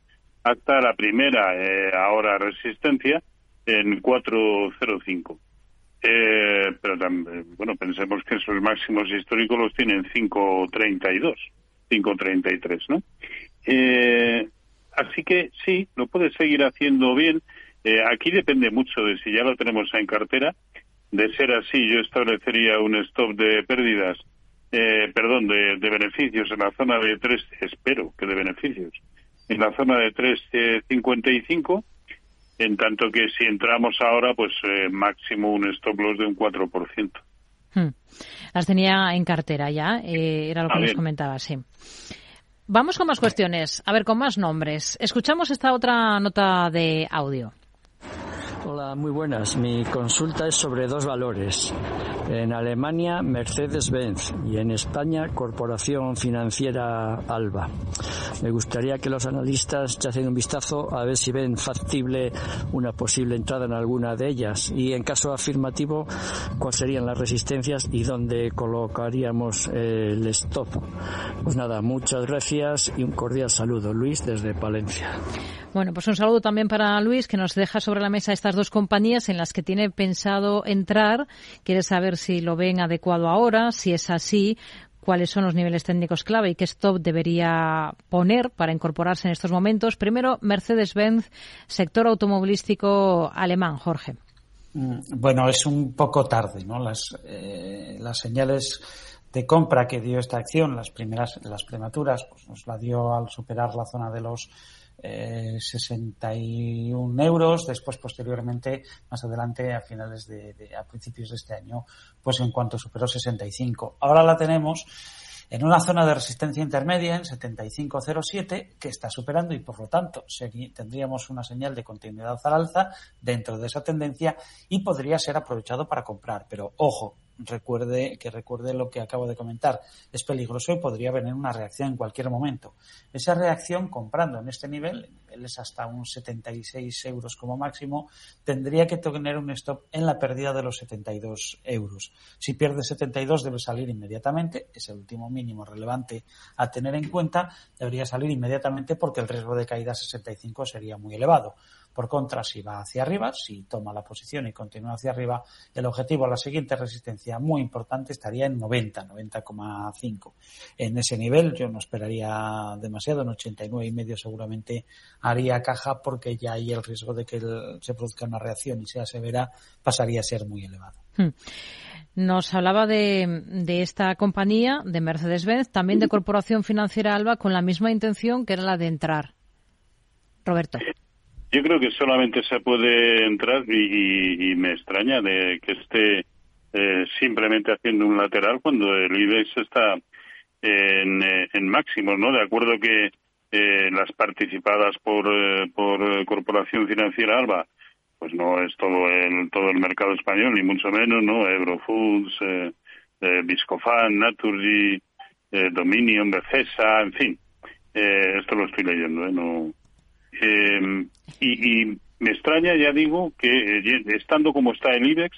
hasta la primera eh, ahora resistencia en 405. Eh, pero también, bueno, pensemos que esos máximos históricos los tienen 532, 533, ¿no? Eh, así que sí, lo puede seguir haciendo bien. Eh, aquí depende mucho de si ya lo tenemos en cartera. De ser así, yo establecería un stop de pérdidas, eh, perdón, de, de beneficios en la zona de 3, espero que de beneficios, en la zona de 3.55, en tanto que si entramos ahora, pues eh, máximo un stop loss de un 4%. Hmm. Las tenía en cartera ya, eh, era lo que Ah, nos bien. comentaba, sí. Vamos con más cuestiones, a ver, con más nombres. Escuchamos esta otra nota de audio. Hola, muy buenas. Mi consulta es sobre dos valores. En Alemania, Mercedes-Benz y en España, Corporación Financiera Alba. Me gustaría que los analistas echasen un vistazo a ver si ven factible una posible entrada en alguna de ellas y, en caso afirmativo, cuáles serían las resistencias y dónde colocaríamos el stop. Pues nada, muchas gracias y un cordial saludo. Luis desde Palencia. Bueno, pues un saludo también para Luis, que nos deja sobre la mesa estas dos compañías en las que tiene pensado entrar. Quiere saber si lo ven adecuado ahora, si es así, cuáles son los niveles técnicos clave y qué stop debería poner para incorporarse en estos momentos. Primero, Mercedes-Benz, sector automovilístico alemán. Jorge. Mm, Bueno, es un poco tarde, ¿no? Las, eh, las señales de compra que dio esta acción, las primeras, las prematuras, pues nos la dio al superar la zona de los eh, 61 euros, después posteriormente, más adelante, a finales de, de- a principios de este año, pues en cuanto superó 65. Ahora la tenemos en una zona de resistencia intermedia en 75.07 que está superando y por lo tanto tendríamos una señal de continuidad al alza dentro de esa tendencia y podría ser aprovechado para comprar. Pero ojo, recuerde que recuerde lo que acabo de comentar. Es peligroso y podría venir una reacción en cualquier momento. Esa reacción comprando en este nivel, el nivel es hasta un 76 euros como máximo, tendría que tener un stop en la pérdida de los 72 euros. Si pierde 72 debe salir inmediatamente, es el último mínimo relevante a tener en cuenta, debería salir inmediatamente porque el riesgo de caída a 65 sería muy elevado. Por contra, si va hacia arriba, si toma la posición y continúa hacia arriba, el objetivo a la siguiente resistencia muy importante estaría en 90, 90,5. En ese nivel yo no esperaría demasiado, en 89 y medio seguramente haría caja porque ya hay el riesgo de que se produzca una reacción y sea severa, pasaría a ser muy elevado. Hmm. Nos hablaba de, de esta compañía, de Mercedes-Benz, también de Corporación Financiera Alba, con la misma intención que era la de entrar. Roberto. Yo creo que solamente se puede entrar y, y- me extraña de que esté eh, simplemente haciendo un lateral cuando el IBEX está en, eh, en máximos, ¿no? De acuerdo que eh, las participadas por, eh, por Corporación Financiera Alba, pues no es todo el, todo el mercado español, ni mucho menos, ¿no? Eurofoods, eh, Viscofan, Naturgy, Dominion, Bethesda, en fin. Esto lo estoy leyendo, ¿eh? No, eh, y, y me extraña, ya digo, que eh, estando como está el IBEX,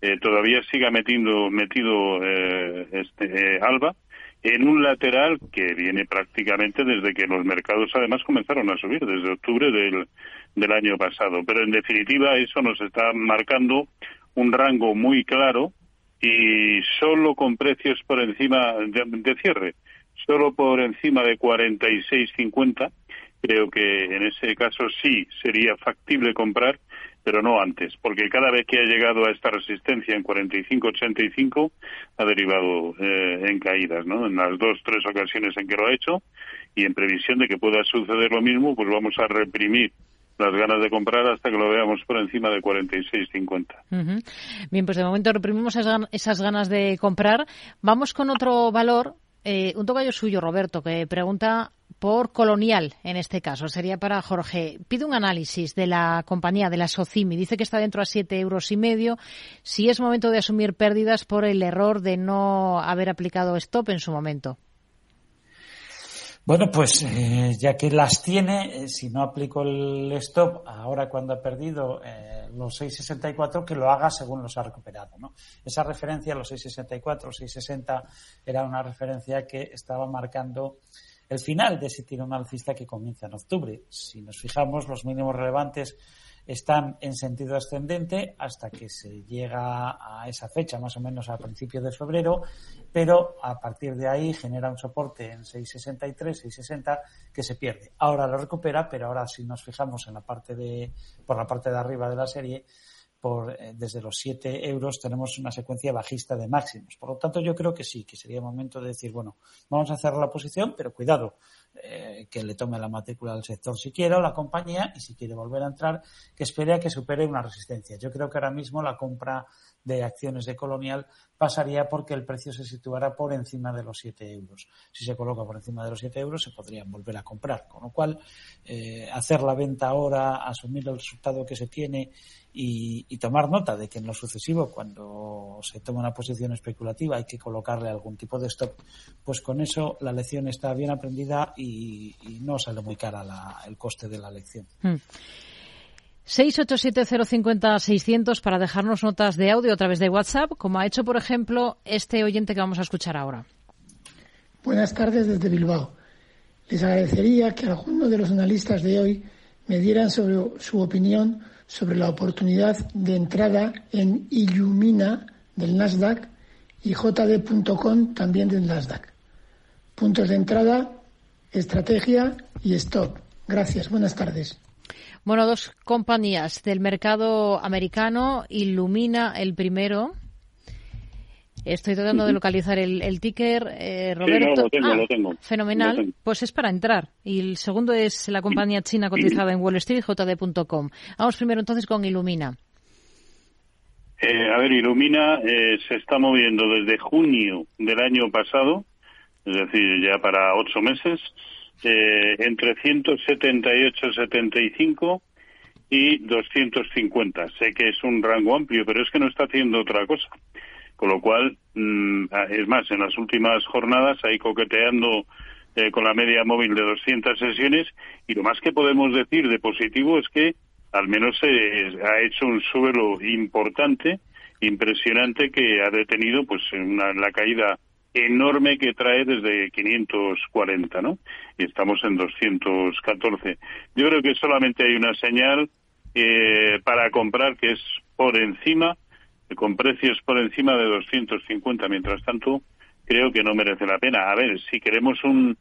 eh, todavía siga metiendo, metido eh, este, eh, Alba en un lateral que viene prácticamente desde que los mercados además comenzaron a subir, desde octubre del, del año pasado. Pero en definitiva eso nos está marcando un rango muy claro y solo con precios por encima de, de cierre, solo por encima de 46.50, creo que en ese caso sí sería factible comprar pero no antes, porque cada vez que ha llegado a esta resistencia en 45-85 ha derivado eh, en caídas, ¿no? En las dos, tres ocasiones en que lo ha hecho y en previsión de que pueda suceder lo mismo, pues vamos a reprimir las ganas de comprar hasta que lo veamos por encima de 46.50. Ujú. Bien, pues de momento reprimimos esas ganas de comprar. Vamos con otro valor, eh, un tocayo suyo, Roberto, que pregunta por Colonial, en este caso. Sería para Jorge. Pide un análisis de la compañía, de la Socimi. Dice que está dentro a siete euros y medio. Si es momento de asumir pérdidas por el error de no haber aplicado stop en su momento. Bueno, pues eh, ya que las tiene, eh, si no aplico el stop ahora cuando ha perdido eh, los 6,64, que lo haga según los ha recuperado. ¿no? Esa referencia, los 6,64, 6,60, era una referencia que estaba marcando el final de ese tirón alcista que comienza en octubre. Si nos fijamos, los mínimos relevantes están en sentido ascendente hasta que se llega a esa fecha, más o menos a principios de febrero, pero a partir de ahí genera un soporte en 6,63, 6,60 que se pierde. Ahora lo recupera, pero ahora si nos fijamos en la parte de, por la parte de arriba de la serie, por, eh, desde los 7 euros tenemos una secuencia bajista de máximos. Por lo tanto, yo creo que sí, que sería momento de decir, bueno, vamos a cerrar la posición, pero cuidado, eh, que le tome la matrícula al sector si quiere o la compañía y si quiere volver a entrar, que espere a que supere una resistencia. Yo creo que ahora mismo la compra de acciones de Colonial pasaría porque el precio se situara por encima de los 7 euros. Si se coloca por encima de los 7 euros, se podrían volver a comprar. Con lo cual, eh, hacer la venta ahora, asumir el resultado que se tiene y, tomar nota de que en lo sucesivo, cuando se toma una posición especulativa, hay que colocarle algún tipo de stop, pues con eso la lección está bien aprendida y, y no sale muy cara la- el coste de la lección. Hmm. 687-050-600 para dejarnos notas de audio a través de WhatsApp, como ha hecho, por ejemplo, este oyente que vamos a escuchar ahora. Buenas tardes desde Bilbao. Les agradecería que alguno de los analistas de hoy me dieran sobre su opinión sobre la oportunidad de entrada en Illumina del Nasdaq y JD.com también del Nasdaq. Puntos de entrada, estrategia y stop. Gracias. Buenas tardes. Bueno, dos compañías del mercado americano, Illumina el primero. Estoy tratando de localizar el, el ticker, eh, Roberto. no, lo tengo, Ah, lo tengo. Fenomenal. Lo tengo. Pues es para entrar. Y el segundo es la compañía china cotizada en Wall Street, JD.com. Vamos primero entonces con Illumina. Eh, a ver, Ilumina eh, se está moviendo desde junio del año pasado, es decir, ya para ocho meses, eh, entre 178,75 y 250. Sé que es un rango amplio, pero es que no está haciendo otra cosa. Con lo cual, mm, es más, en las últimas jornadas, ahí coqueteando eh, con la media móvil de 200 sesiones, y lo más que podemos decir de positivo es que al menos eh, ha hecho un suelo importante, impresionante, que ha detenido pues una, la caída enorme que trae desde 540, ¿no? Y estamos en 214. Yo creo que solamente hay una señal eh, para comprar que es por encima, con precios por encima de 250. Mientras tanto, creo que no merece la pena. A ver, si queremos un,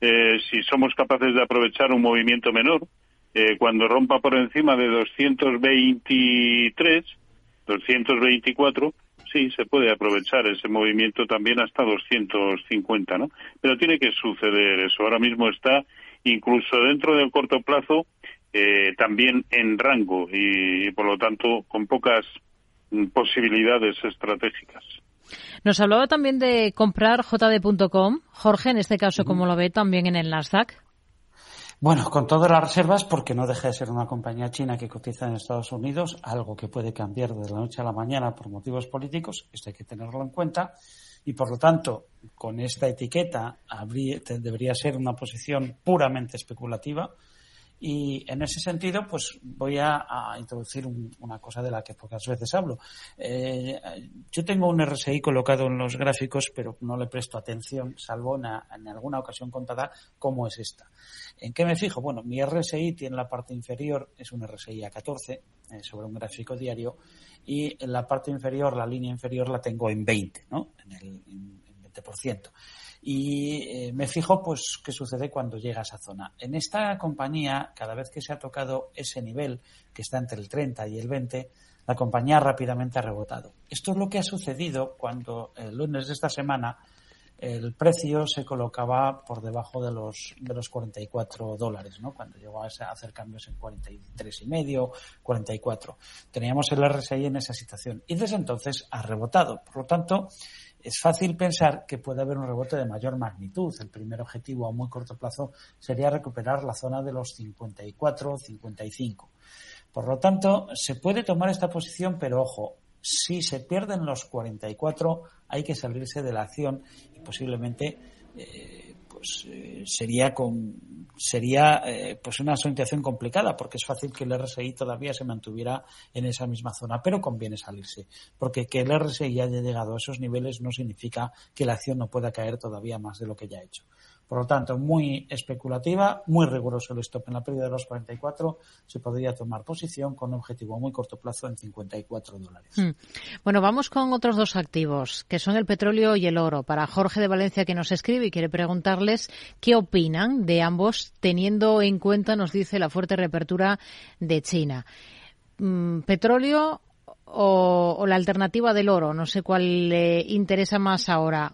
eh, si somos capaces de aprovechar un movimiento menor, eh, cuando rompa por encima de 223, 224, sí, se puede aprovechar ese movimiento también hasta 250, ¿no? Pero tiene que suceder eso. Ahora mismo está incluso dentro del corto plazo eh, también en rango y, por lo tanto con pocas mm, posibilidades estratégicas. Nos hablaba también de comprar JD.com. Jorge, en este caso, como lo ve también en el Nasdaq. Bueno, con todas las reservas, porque no deja de ser una compañía china que cotiza en Estados Unidos, algo que puede cambiar de la noche a la mañana por motivos políticos, esto hay que tenerlo en cuenta. y por lo tanto con esta etiqueta debería ser una posición puramente especulativa y en ese sentido, pues voy a, introducir un- una cosa de la que pocas veces hablo. Eh, yo tengo un RSI colocado en los gráficos, pero no le presto atención, salvo en, alguna ocasión contada, como es esta. ¿En qué me fijo? Bueno, mi RSI tiene la parte inferior, es un RSI a 14, eh, sobre un gráfico diario, y en la parte inferior, la línea inferior, la tengo en 20, ¿no? En el en 20% y eh, me fijo pues qué sucede cuando llega a esa zona. En esta compañía, cada vez que se ha tocado ese nivel, que está entre el 30 y el 20, la compañía rápidamente ha rebotado. Esto es lo que ha sucedido cuando el lunes de esta semana el precio se colocaba por debajo de los de los 44 dólares, ¿no? Cuando llegó a hacer cambios en 43 y medio, 44. Teníamos el RSI en esa situación y desde entonces ha rebotado. Por lo tanto, es fácil pensar que puede haber un rebote de mayor magnitud. El primer objetivo a muy corto plazo sería recuperar la zona de los 54 55. Por lo tanto, se puede tomar esta posición, pero ojo, si se pierden los 44 hay que salirse de la acción posiblemente eh, pues eh, sería con sería eh, pues una situación complicada porque es fácil que el RSI todavía se mantuviera en esa misma zona pero conviene salirse porque que el RSI haya llegado a esos niveles no significa que la acción no pueda caer todavía más de lo que ya ha hecho por lo tanto, muy especulativa, muy riguroso el stop en la pérdida de los 44. Se podría tomar posición con un objetivo a muy corto plazo en 54 dólares. Hmm. Bueno, vamos con otros dos activos, que son el petróleo y el oro. Para Jorge de Valencia, que nos escribe y quiere preguntarles qué opinan de ambos, teniendo en cuenta, nos dice, la fuerte reapertura de China. Mm, ¿Petróleo o, o la alternativa del oro? No sé cuál le interesa más ahora.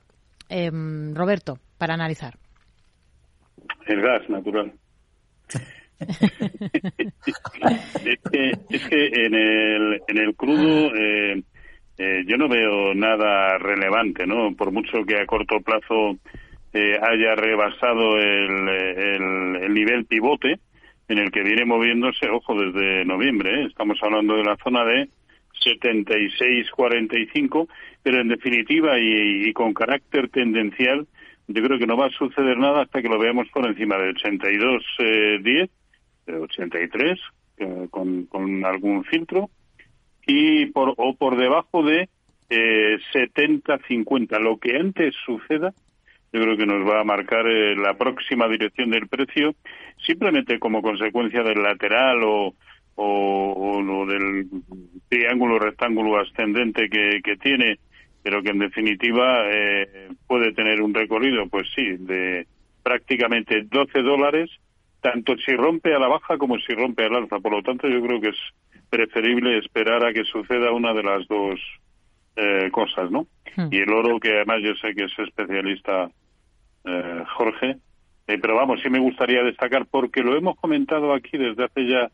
Em, Roberto, para analizar. El gas natural. [laughs] es, que, es que en el, en el crudo eh, eh, yo no veo nada relevante, ¿no? Por mucho que a corto plazo eh, haya rebasado el, el, el nivel pivote en el que viene moviéndose, ojo, desde noviembre, ¿eh? estamos hablando de la zona de 76-45, pero en definitiva y, y con carácter tendencial, yo creo que no va a suceder nada hasta que lo veamos por encima de 82 eh, 10, de 83 eh, con, con algún filtro y por o por debajo de eh, 70 50 lo que antes suceda yo creo que nos va a marcar eh, la próxima dirección del precio simplemente como consecuencia del lateral o o, o del triángulo rectángulo ascendente que, que tiene pero que en definitiva eh, puede tener un recorrido, pues sí, de prácticamente 12 dólares, tanto si rompe a la baja como si rompe al alza. Por lo tanto, yo creo que es preferible esperar a que suceda una de las dos eh, cosas, ¿no? Y el oro, que además yo sé que es especialista eh, Jorge, eh, pero vamos, sí me gustaría destacar, porque lo hemos comentado aquí desde hace ya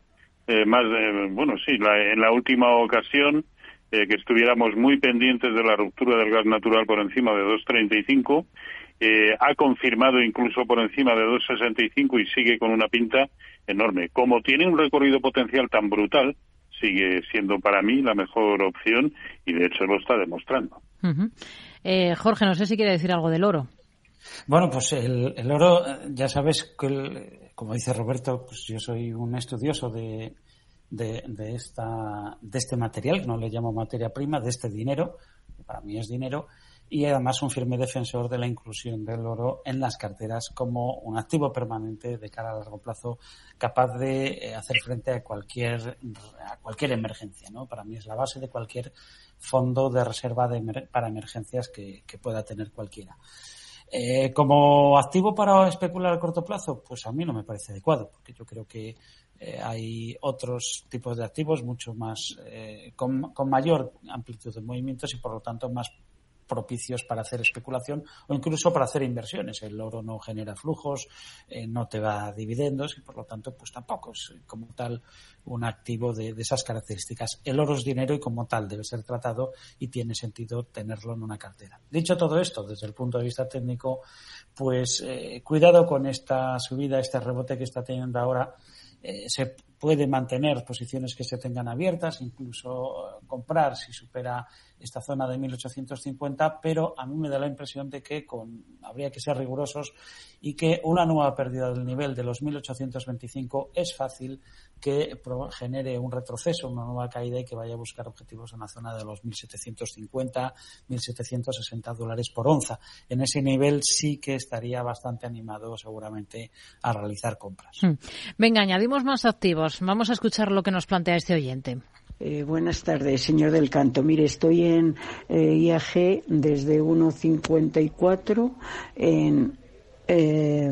eh, más de, bueno, sí, la, en la última ocasión, eh, que estuviéramos muy pendientes de la ruptura del gas natural por encima de 2.35. Eh, ha confirmado incluso por encima de 2.65 y sigue con una pinta enorme. Como tiene un recorrido potencial tan brutal, sigue siendo para mí la mejor opción y de hecho lo está demostrando. Uh -huh. eh, Jorge, no sé si quiere decir algo del oro. Bueno, pues el, el oro, ya sabes que, el, como dice Roberto, pues yo soy un estudioso de, de, de, esta, de este material, que no le llamo materia prima, de este dinero, que para mí es dinero, y además un firme defensor de la inclusión del oro en las carteras como un activo permanente de cara a largo plazo capaz de hacer frente a cualquier, a cualquier emergencia. ¿no? Para mí es la base de cualquier fondo de reserva de, para emergencias que, que pueda tener cualquiera. Eh, como activo para especular a corto plazo, pues a mí no me parece adecuado, porque yo creo que eh, hay otros tipos de activos mucho más eh, con, mayor amplitud de movimientos y por lo tanto más propicios para hacer especulación o incluso para hacer inversiones. El oro no genera flujos, eh, no te da dividendos y por lo tanto pues tampoco es como tal un activo de, de, esas características. El oro es dinero y como tal debe ser tratado y tiene sentido tenerlo en una cartera. Dicho todo esto, desde el punto de vista técnico, pues eh, cuidado con esta subida, este rebote que está teniendo ahora. Eh, se puede mantener posiciones que se tengan abiertas, incluso eh, comprar si supera esta zona de 1850, pero a mí me da la impresión de que con, habría que ser rigurosos y que una nueva pérdida del nivel de los 1825 es fácil que genere un retroceso, una nueva caída y que vaya a buscar objetivos en la zona de los 1750, 1760 dólares por onza. En ese nivel sí que estaría bastante animado seguramente a realizar compras. Hmm. Venga, añadimos más activos. Vamos a escuchar lo que nos plantea este oyente. Eh, buenas tardes, señor del Canto. Mire, estoy en eh, IAG desde 1.54, en eh,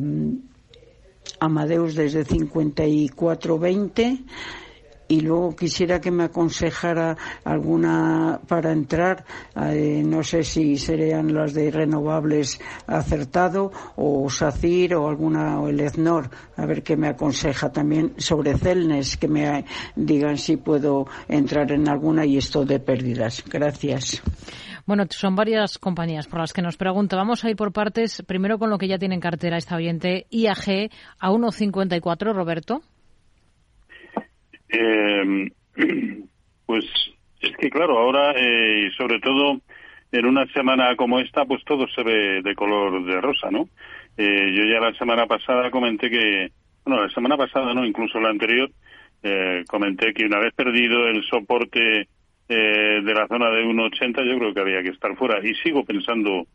Amadeus desde 54.20 y luego quisiera que me aconsejara alguna para entrar. eh, no sé si serían las de renovables acertado o SACIR o alguna o el EZNOR. A ver qué me aconseja también sobre Celnes, que me digan si puedo entrar en alguna y esto de pérdidas. Gracias. Bueno, son varias compañías por las que nos pregunta. Vamos a ir por partes. Primero con lo que ya tiene en cartera esta oyente. IAG a 1,54, Roberto. Eh, [clears throat] pues es que claro, ahora eh, sobre todo en una semana como esta, pues todo se ve de color de rosa, ¿no? Eh, yo ya la semana pasada comenté que, bueno, la semana pasada no, incluso la anterior, eh, comenté que una vez perdido el soporte eh, de la zona de 1,80, yo creo que había que estar fuera. Y sigo pensando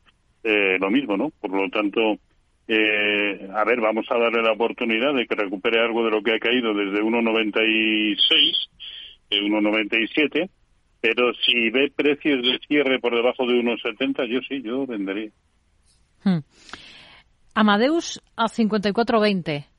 eh, lo mismo, ¿no? Por lo tanto, eh, a ver, vamos a darle la oportunidad de que recupere algo de lo que ha caído desde 1,96, de 1,97, pero si ve precios de cierre por debajo de 1,70, yo sí, yo vendería. Hmm. Amadeus a 54,20.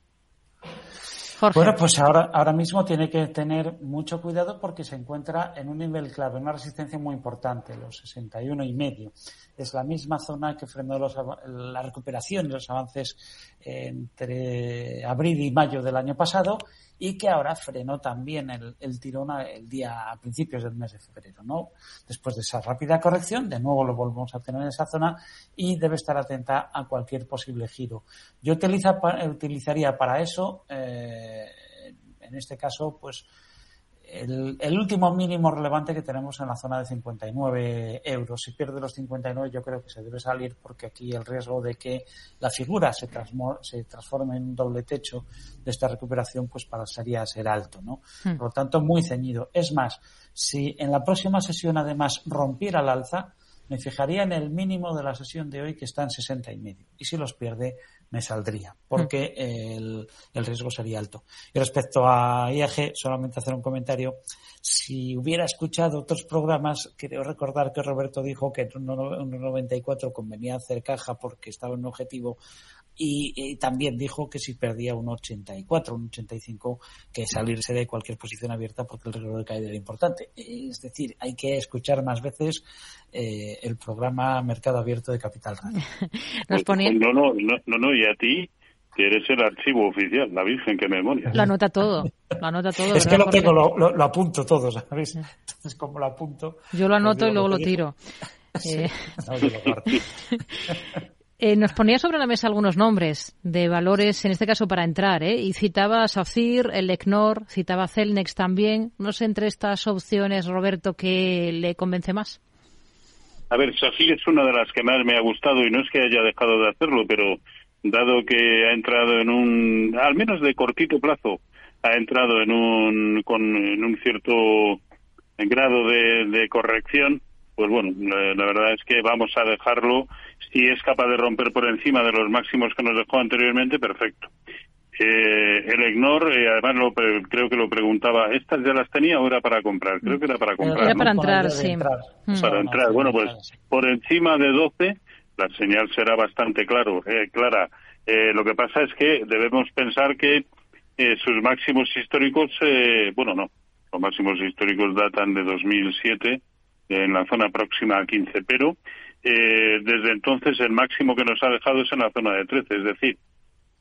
Bueno, pues ahora, ahora mismo tiene que tener mucho cuidado porque se encuentra en un nivel clave, una resistencia muy importante, los 61 y medio. Es la misma zona que frenó los la recuperación y los avances entre abril y mayo del año pasado y que ahora frenó también el, el tirón el día a principios del mes de febrero, ¿no? Después de esa rápida corrección, de nuevo lo volvemos a tener en esa zona y debe estar atenta a cualquier posible giro. Yo utiliza, utilizaría para eso, eh, en este caso, pues el, el último mínimo relevante que tenemos en la zona de 59 euros. Si pierde los 59, yo creo que se debe salir porque aquí el riesgo de que la figura se, se transforme en un doble techo de esta recuperación, pues pasaría ser alto, ¿no? Hmm. Por lo tanto, muy ceñido. Es más, si en la próxima sesión además rompiera al alza, me fijaría en el mínimo de la sesión de hoy que está en 60 y medio. Y si los pierde, me saldría, porque el, el riesgo sería alto. Y respecto a IAG, solamente hacer un comentario. Si hubiera escuchado otros programas, creo recordar que Roberto dijo que en 1,94 convenía hacer caja porque estaba en un objetivo y, y también dijo que si perdía un 84, un 85, que salirse de cualquier posición abierta porque el riesgo de caída era importante. Es decir, hay que escuchar más veces eh, el programa Mercado Abierto de Capital Radio. [laughs] Nos ponía, No, no, no, no, no, y a ti, que eres el archivo oficial, la Virgen que memoria. lo anota todo. Lo anota todo. Es que ¿verdad, lo tengo, lo, lo- lo apunto todo, ¿sabes? Entonces, como lo apunto. Yo lo anoto pues y luego lo tiro. [laughs] Eh, No. [laughs] eh, nos ponía sobre la mesa algunos nombres de valores, en este caso para entrar, ¿eh? Y citaba a SACIR, el ECNOR, citaba Celnex también. No sé entre estas opciones, Roberto, que le convence más. A ver, Safir es una de las que más me ha gustado y no es que haya dejado de hacerlo, pero dado que ha entrado en un, al menos de cortito plazo, ha entrado en un, con, un cierto grado de, corrección, pues bueno, la verdad es que vamos a dejarlo. Si es capaz de romper por encima de los máximos que nos dejó anteriormente, perfecto. Eh, el EGNOR, eh, además lo creo que lo preguntaba, ¿estas ya las tenía o era para comprar? Creo que era para comprar. Era ¿no? para entrar, sí. Mm. Para entrar. Bueno, pues por encima de 12 la señal será bastante claro, eh, clara. Eh, lo que pasa es que debemos pensar que eh, sus máximos históricos, eh, bueno, no, los máximos históricos datan de 2007 en la zona próxima a 15, pero eh, desde entonces el máximo que nos ha dejado es en la zona de 13, es decir,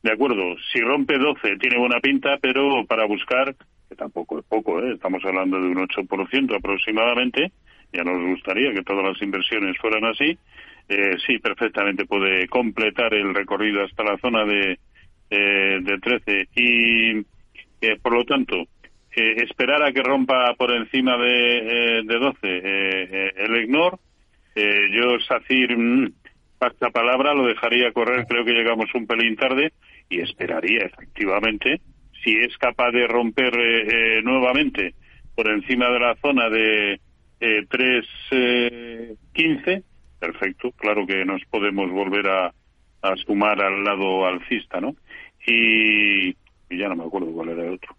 de acuerdo, si rompe 12 tiene buena pinta, pero para buscar, que tampoco es poco, ¿eh? estamos hablando de un 8% aproximadamente, ya nos gustaría que todas las inversiones fueran así, eh, sí, perfectamente puede completar el recorrido hasta la zona de, eh, de 13 y, eh, por lo tanto, eh, esperar a que rompa por encima de, eh, de 12 eh, eh, el EGNOR. Eh, yo, Sacir, mm, pasta palabra, lo dejaría correr, creo que llegamos un pelín tarde y esperaría, efectivamente, si es capaz de romper eh, eh, nuevamente por encima de la zona de eh, 3.15, perfecto, claro que nos podemos volver a, a sumar al lado alcista, ¿no? Y, y ya no me acuerdo cuál era el otro.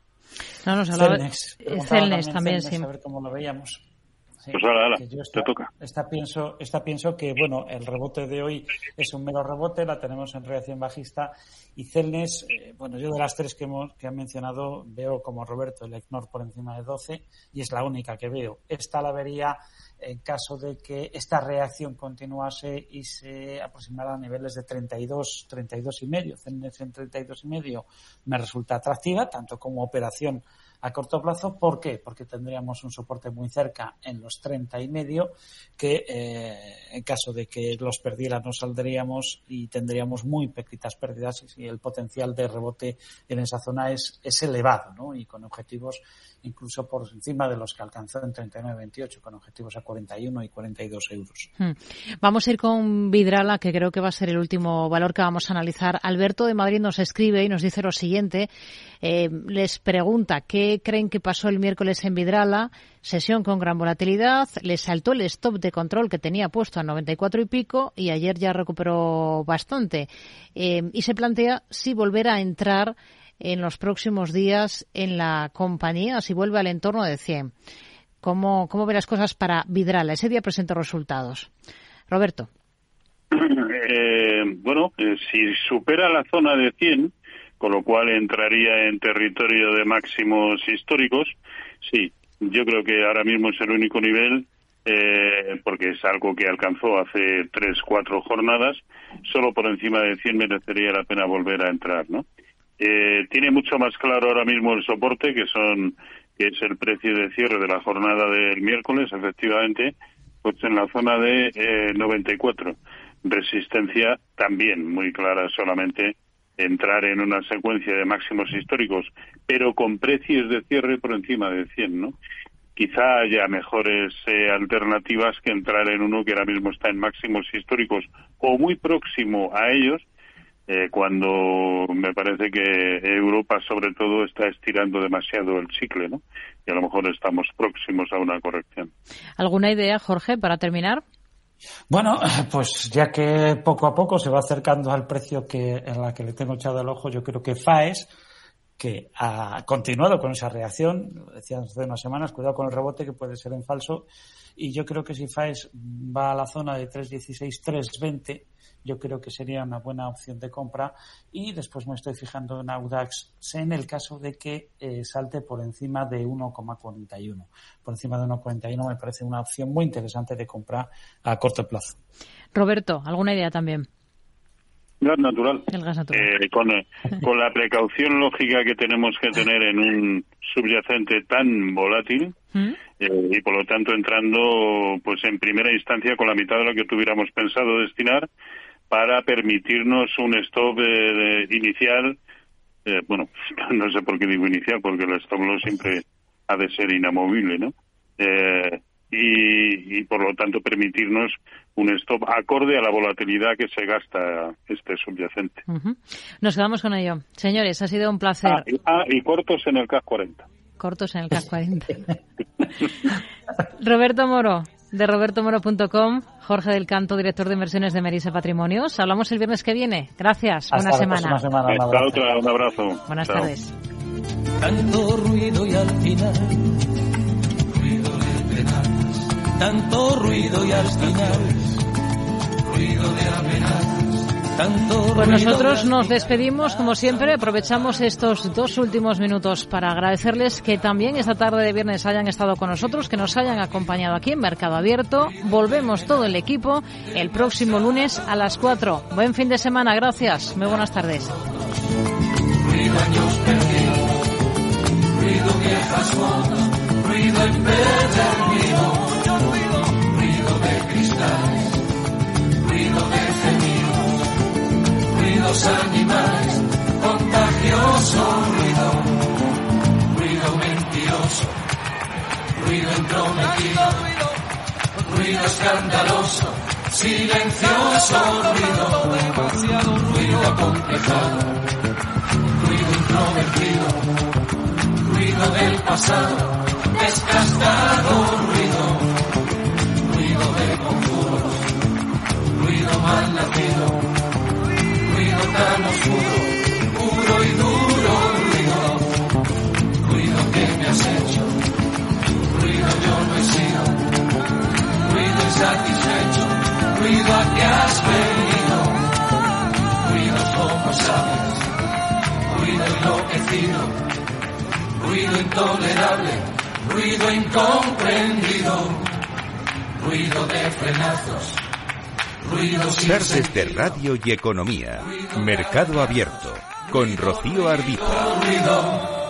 No, nos hablaba Celnex. eh, Preguntaba Celnex también, sí. A ver cómo lo veíamos. Sí, Pues ahora, ahora, que yo te toca. Esta pienso, esta pienso que, bueno, el rebote de hoy es un mero rebote, la tenemos en reacción bajista. Y Celnes, eh, bueno, yo de las tres que, hemos, que han mencionado, veo como Roberto el ECNOR por encima de 12 y es la única que veo. Esta la vería en caso de que esta reacción continuase y se aproximara a niveles de 32, 32 y medio. Celnes en 32 y medio me resulta atractiva, tanto como operación a corto plazo. ¿Por qué? Porque tendríamos un soporte muy cerca en los 30 y medio que eh, en caso de que los perdiera no saldríamos y tendríamos muy pequeñas pérdidas y el potencial de rebote en esa zona es, es elevado ¿no? y con objetivos incluso por encima de los que alcanzó en 39.28 con objetivos a 41 y 42 euros. Hmm. Vamos a ir con Vidrala, que creo que va a ser el último valor que vamos a analizar. Alberto de Madrid nos escribe y nos dice lo siguiente. Eh, les pregunta qué creen que pasó el miércoles en Vidrala. Sesión con gran volatilidad. Le saltó el stop de control que tenía puesto a 94 y pico y ayer ya recuperó bastante. Eh, y se plantea si volver a entrar en los próximos días en la compañía, si vuelve al entorno de 100. ¿Cómo, cómo ve las cosas para Vidrala? Ese día presentó resultados. Roberto. Eh, bueno, eh, si supera la zona de 100, con lo cual entraría en territorio de máximos históricos, sí, yo creo que ahora mismo es el único nivel, eh, porque es algo que alcanzó hace tres, cuatro jornadas, solo por encima de 100 merecería la pena volver a entrar, ¿no? Eh, tiene mucho más claro ahora mismo el soporte, que son que es el precio de cierre de la jornada del miércoles, efectivamente, pues en la zona de eh, 94. Resistencia también muy clara, solamente entrar en una secuencia de máximos históricos, pero con precios de cierre por encima de 100, ¿no? Quizá haya mejores eh, alternativas que entrar en uno que ahora mismo está en máximos históricos o muy próximo a ellos, eh, cuando me parece que Europa sobre todo está estirando demasiado el chicle, ¿no? Y a lo mejor estamos próximos a una corrección. ¿Alguna idea, Jorge, para terminar? Bueno, [laughs] pues ya que poco a poco se va acercando al precio que en la que le tengo echado el ojo, yo creo que FAES, que ha continuado con esa reacción, lo decía hace unas semanas, cuidado con el rebote que puede ser en falso, y yo creo que si FAES va a la zona de 3.16, 3.20, yo creo que sería una buena opción de compra y después me estoy fijando en Audax en el caso de que eh, salte por encima de 1,41. Por encima de 1,41 me parece una opción muy interesante de compra a corto plazo. Roberto, ¿alguna idea también? Gas natural. El gas natural. Eh, con, eh, con la precaución lógica que tenemos que tener en un subyacente tan volátil ¿Mm? eh, y por lo tanto entrando pues en primera instancia con la mitad de lo que tuviéramos pensado destinar para permitirnos un stop eh, inicial eh, bueno [laughs] no sé por qué digo inicial porque el stop loss siempre ha de ser inamovible no Eh, y, y por lo tanto permitirnos un stop acorde a la volatilidad que se gasta este subyacente. Nos quedamos con ello. Señores, ha sido un placer. Ah, y, ah, y cortos en el CAC 40 Cortos en el CAC 40. [laughs] Roberto Moro, de robertomoro.com. Jorge del Canto, director de inversiones de Merisa Patrimonios. Hablamos el viernes que viene. Gracias. Hasta Buena la semana. semana. Un Hasta abrazo. otra, un abrazo Buenas Chao. tardes. tanto ruido y al final ruido de penas tanto ruido y al final ruido de apenas Pues nosotros nos despedimos, como siempre, aprovechamos estos dos últimos minutos para agradecerles que también esta tarde de viernes hayan estado con nosotros, que nos hayan acompañado aquí en Mercado Abierto. Volvemos todo el equipo el próximo lunes a las 4. Buen fin de semana, gracias. Muy buenas tardes. ruido ruido de cristal ruidos animales contagioso ruido ruido mentiroso ruido entrometido, ruido escandaloso, silencioso ruido, ruido acomplejado, ruido introvertido, ruido del pasado, desgastado ruido, ruido de conjuros, ruido mal nacido, tan oscuro, puro y duro ruido, ruido que me has hecho, ruido yo no he sido, ruido insatisfecho, ruido a que has venido, ruido como sabes, ruido enloquecido, ruido intolerable, ruido incomprendido, ruido de frenazos, Tardes de Radio y Economía. Mercado Abierto. Con Rocío Arbiza.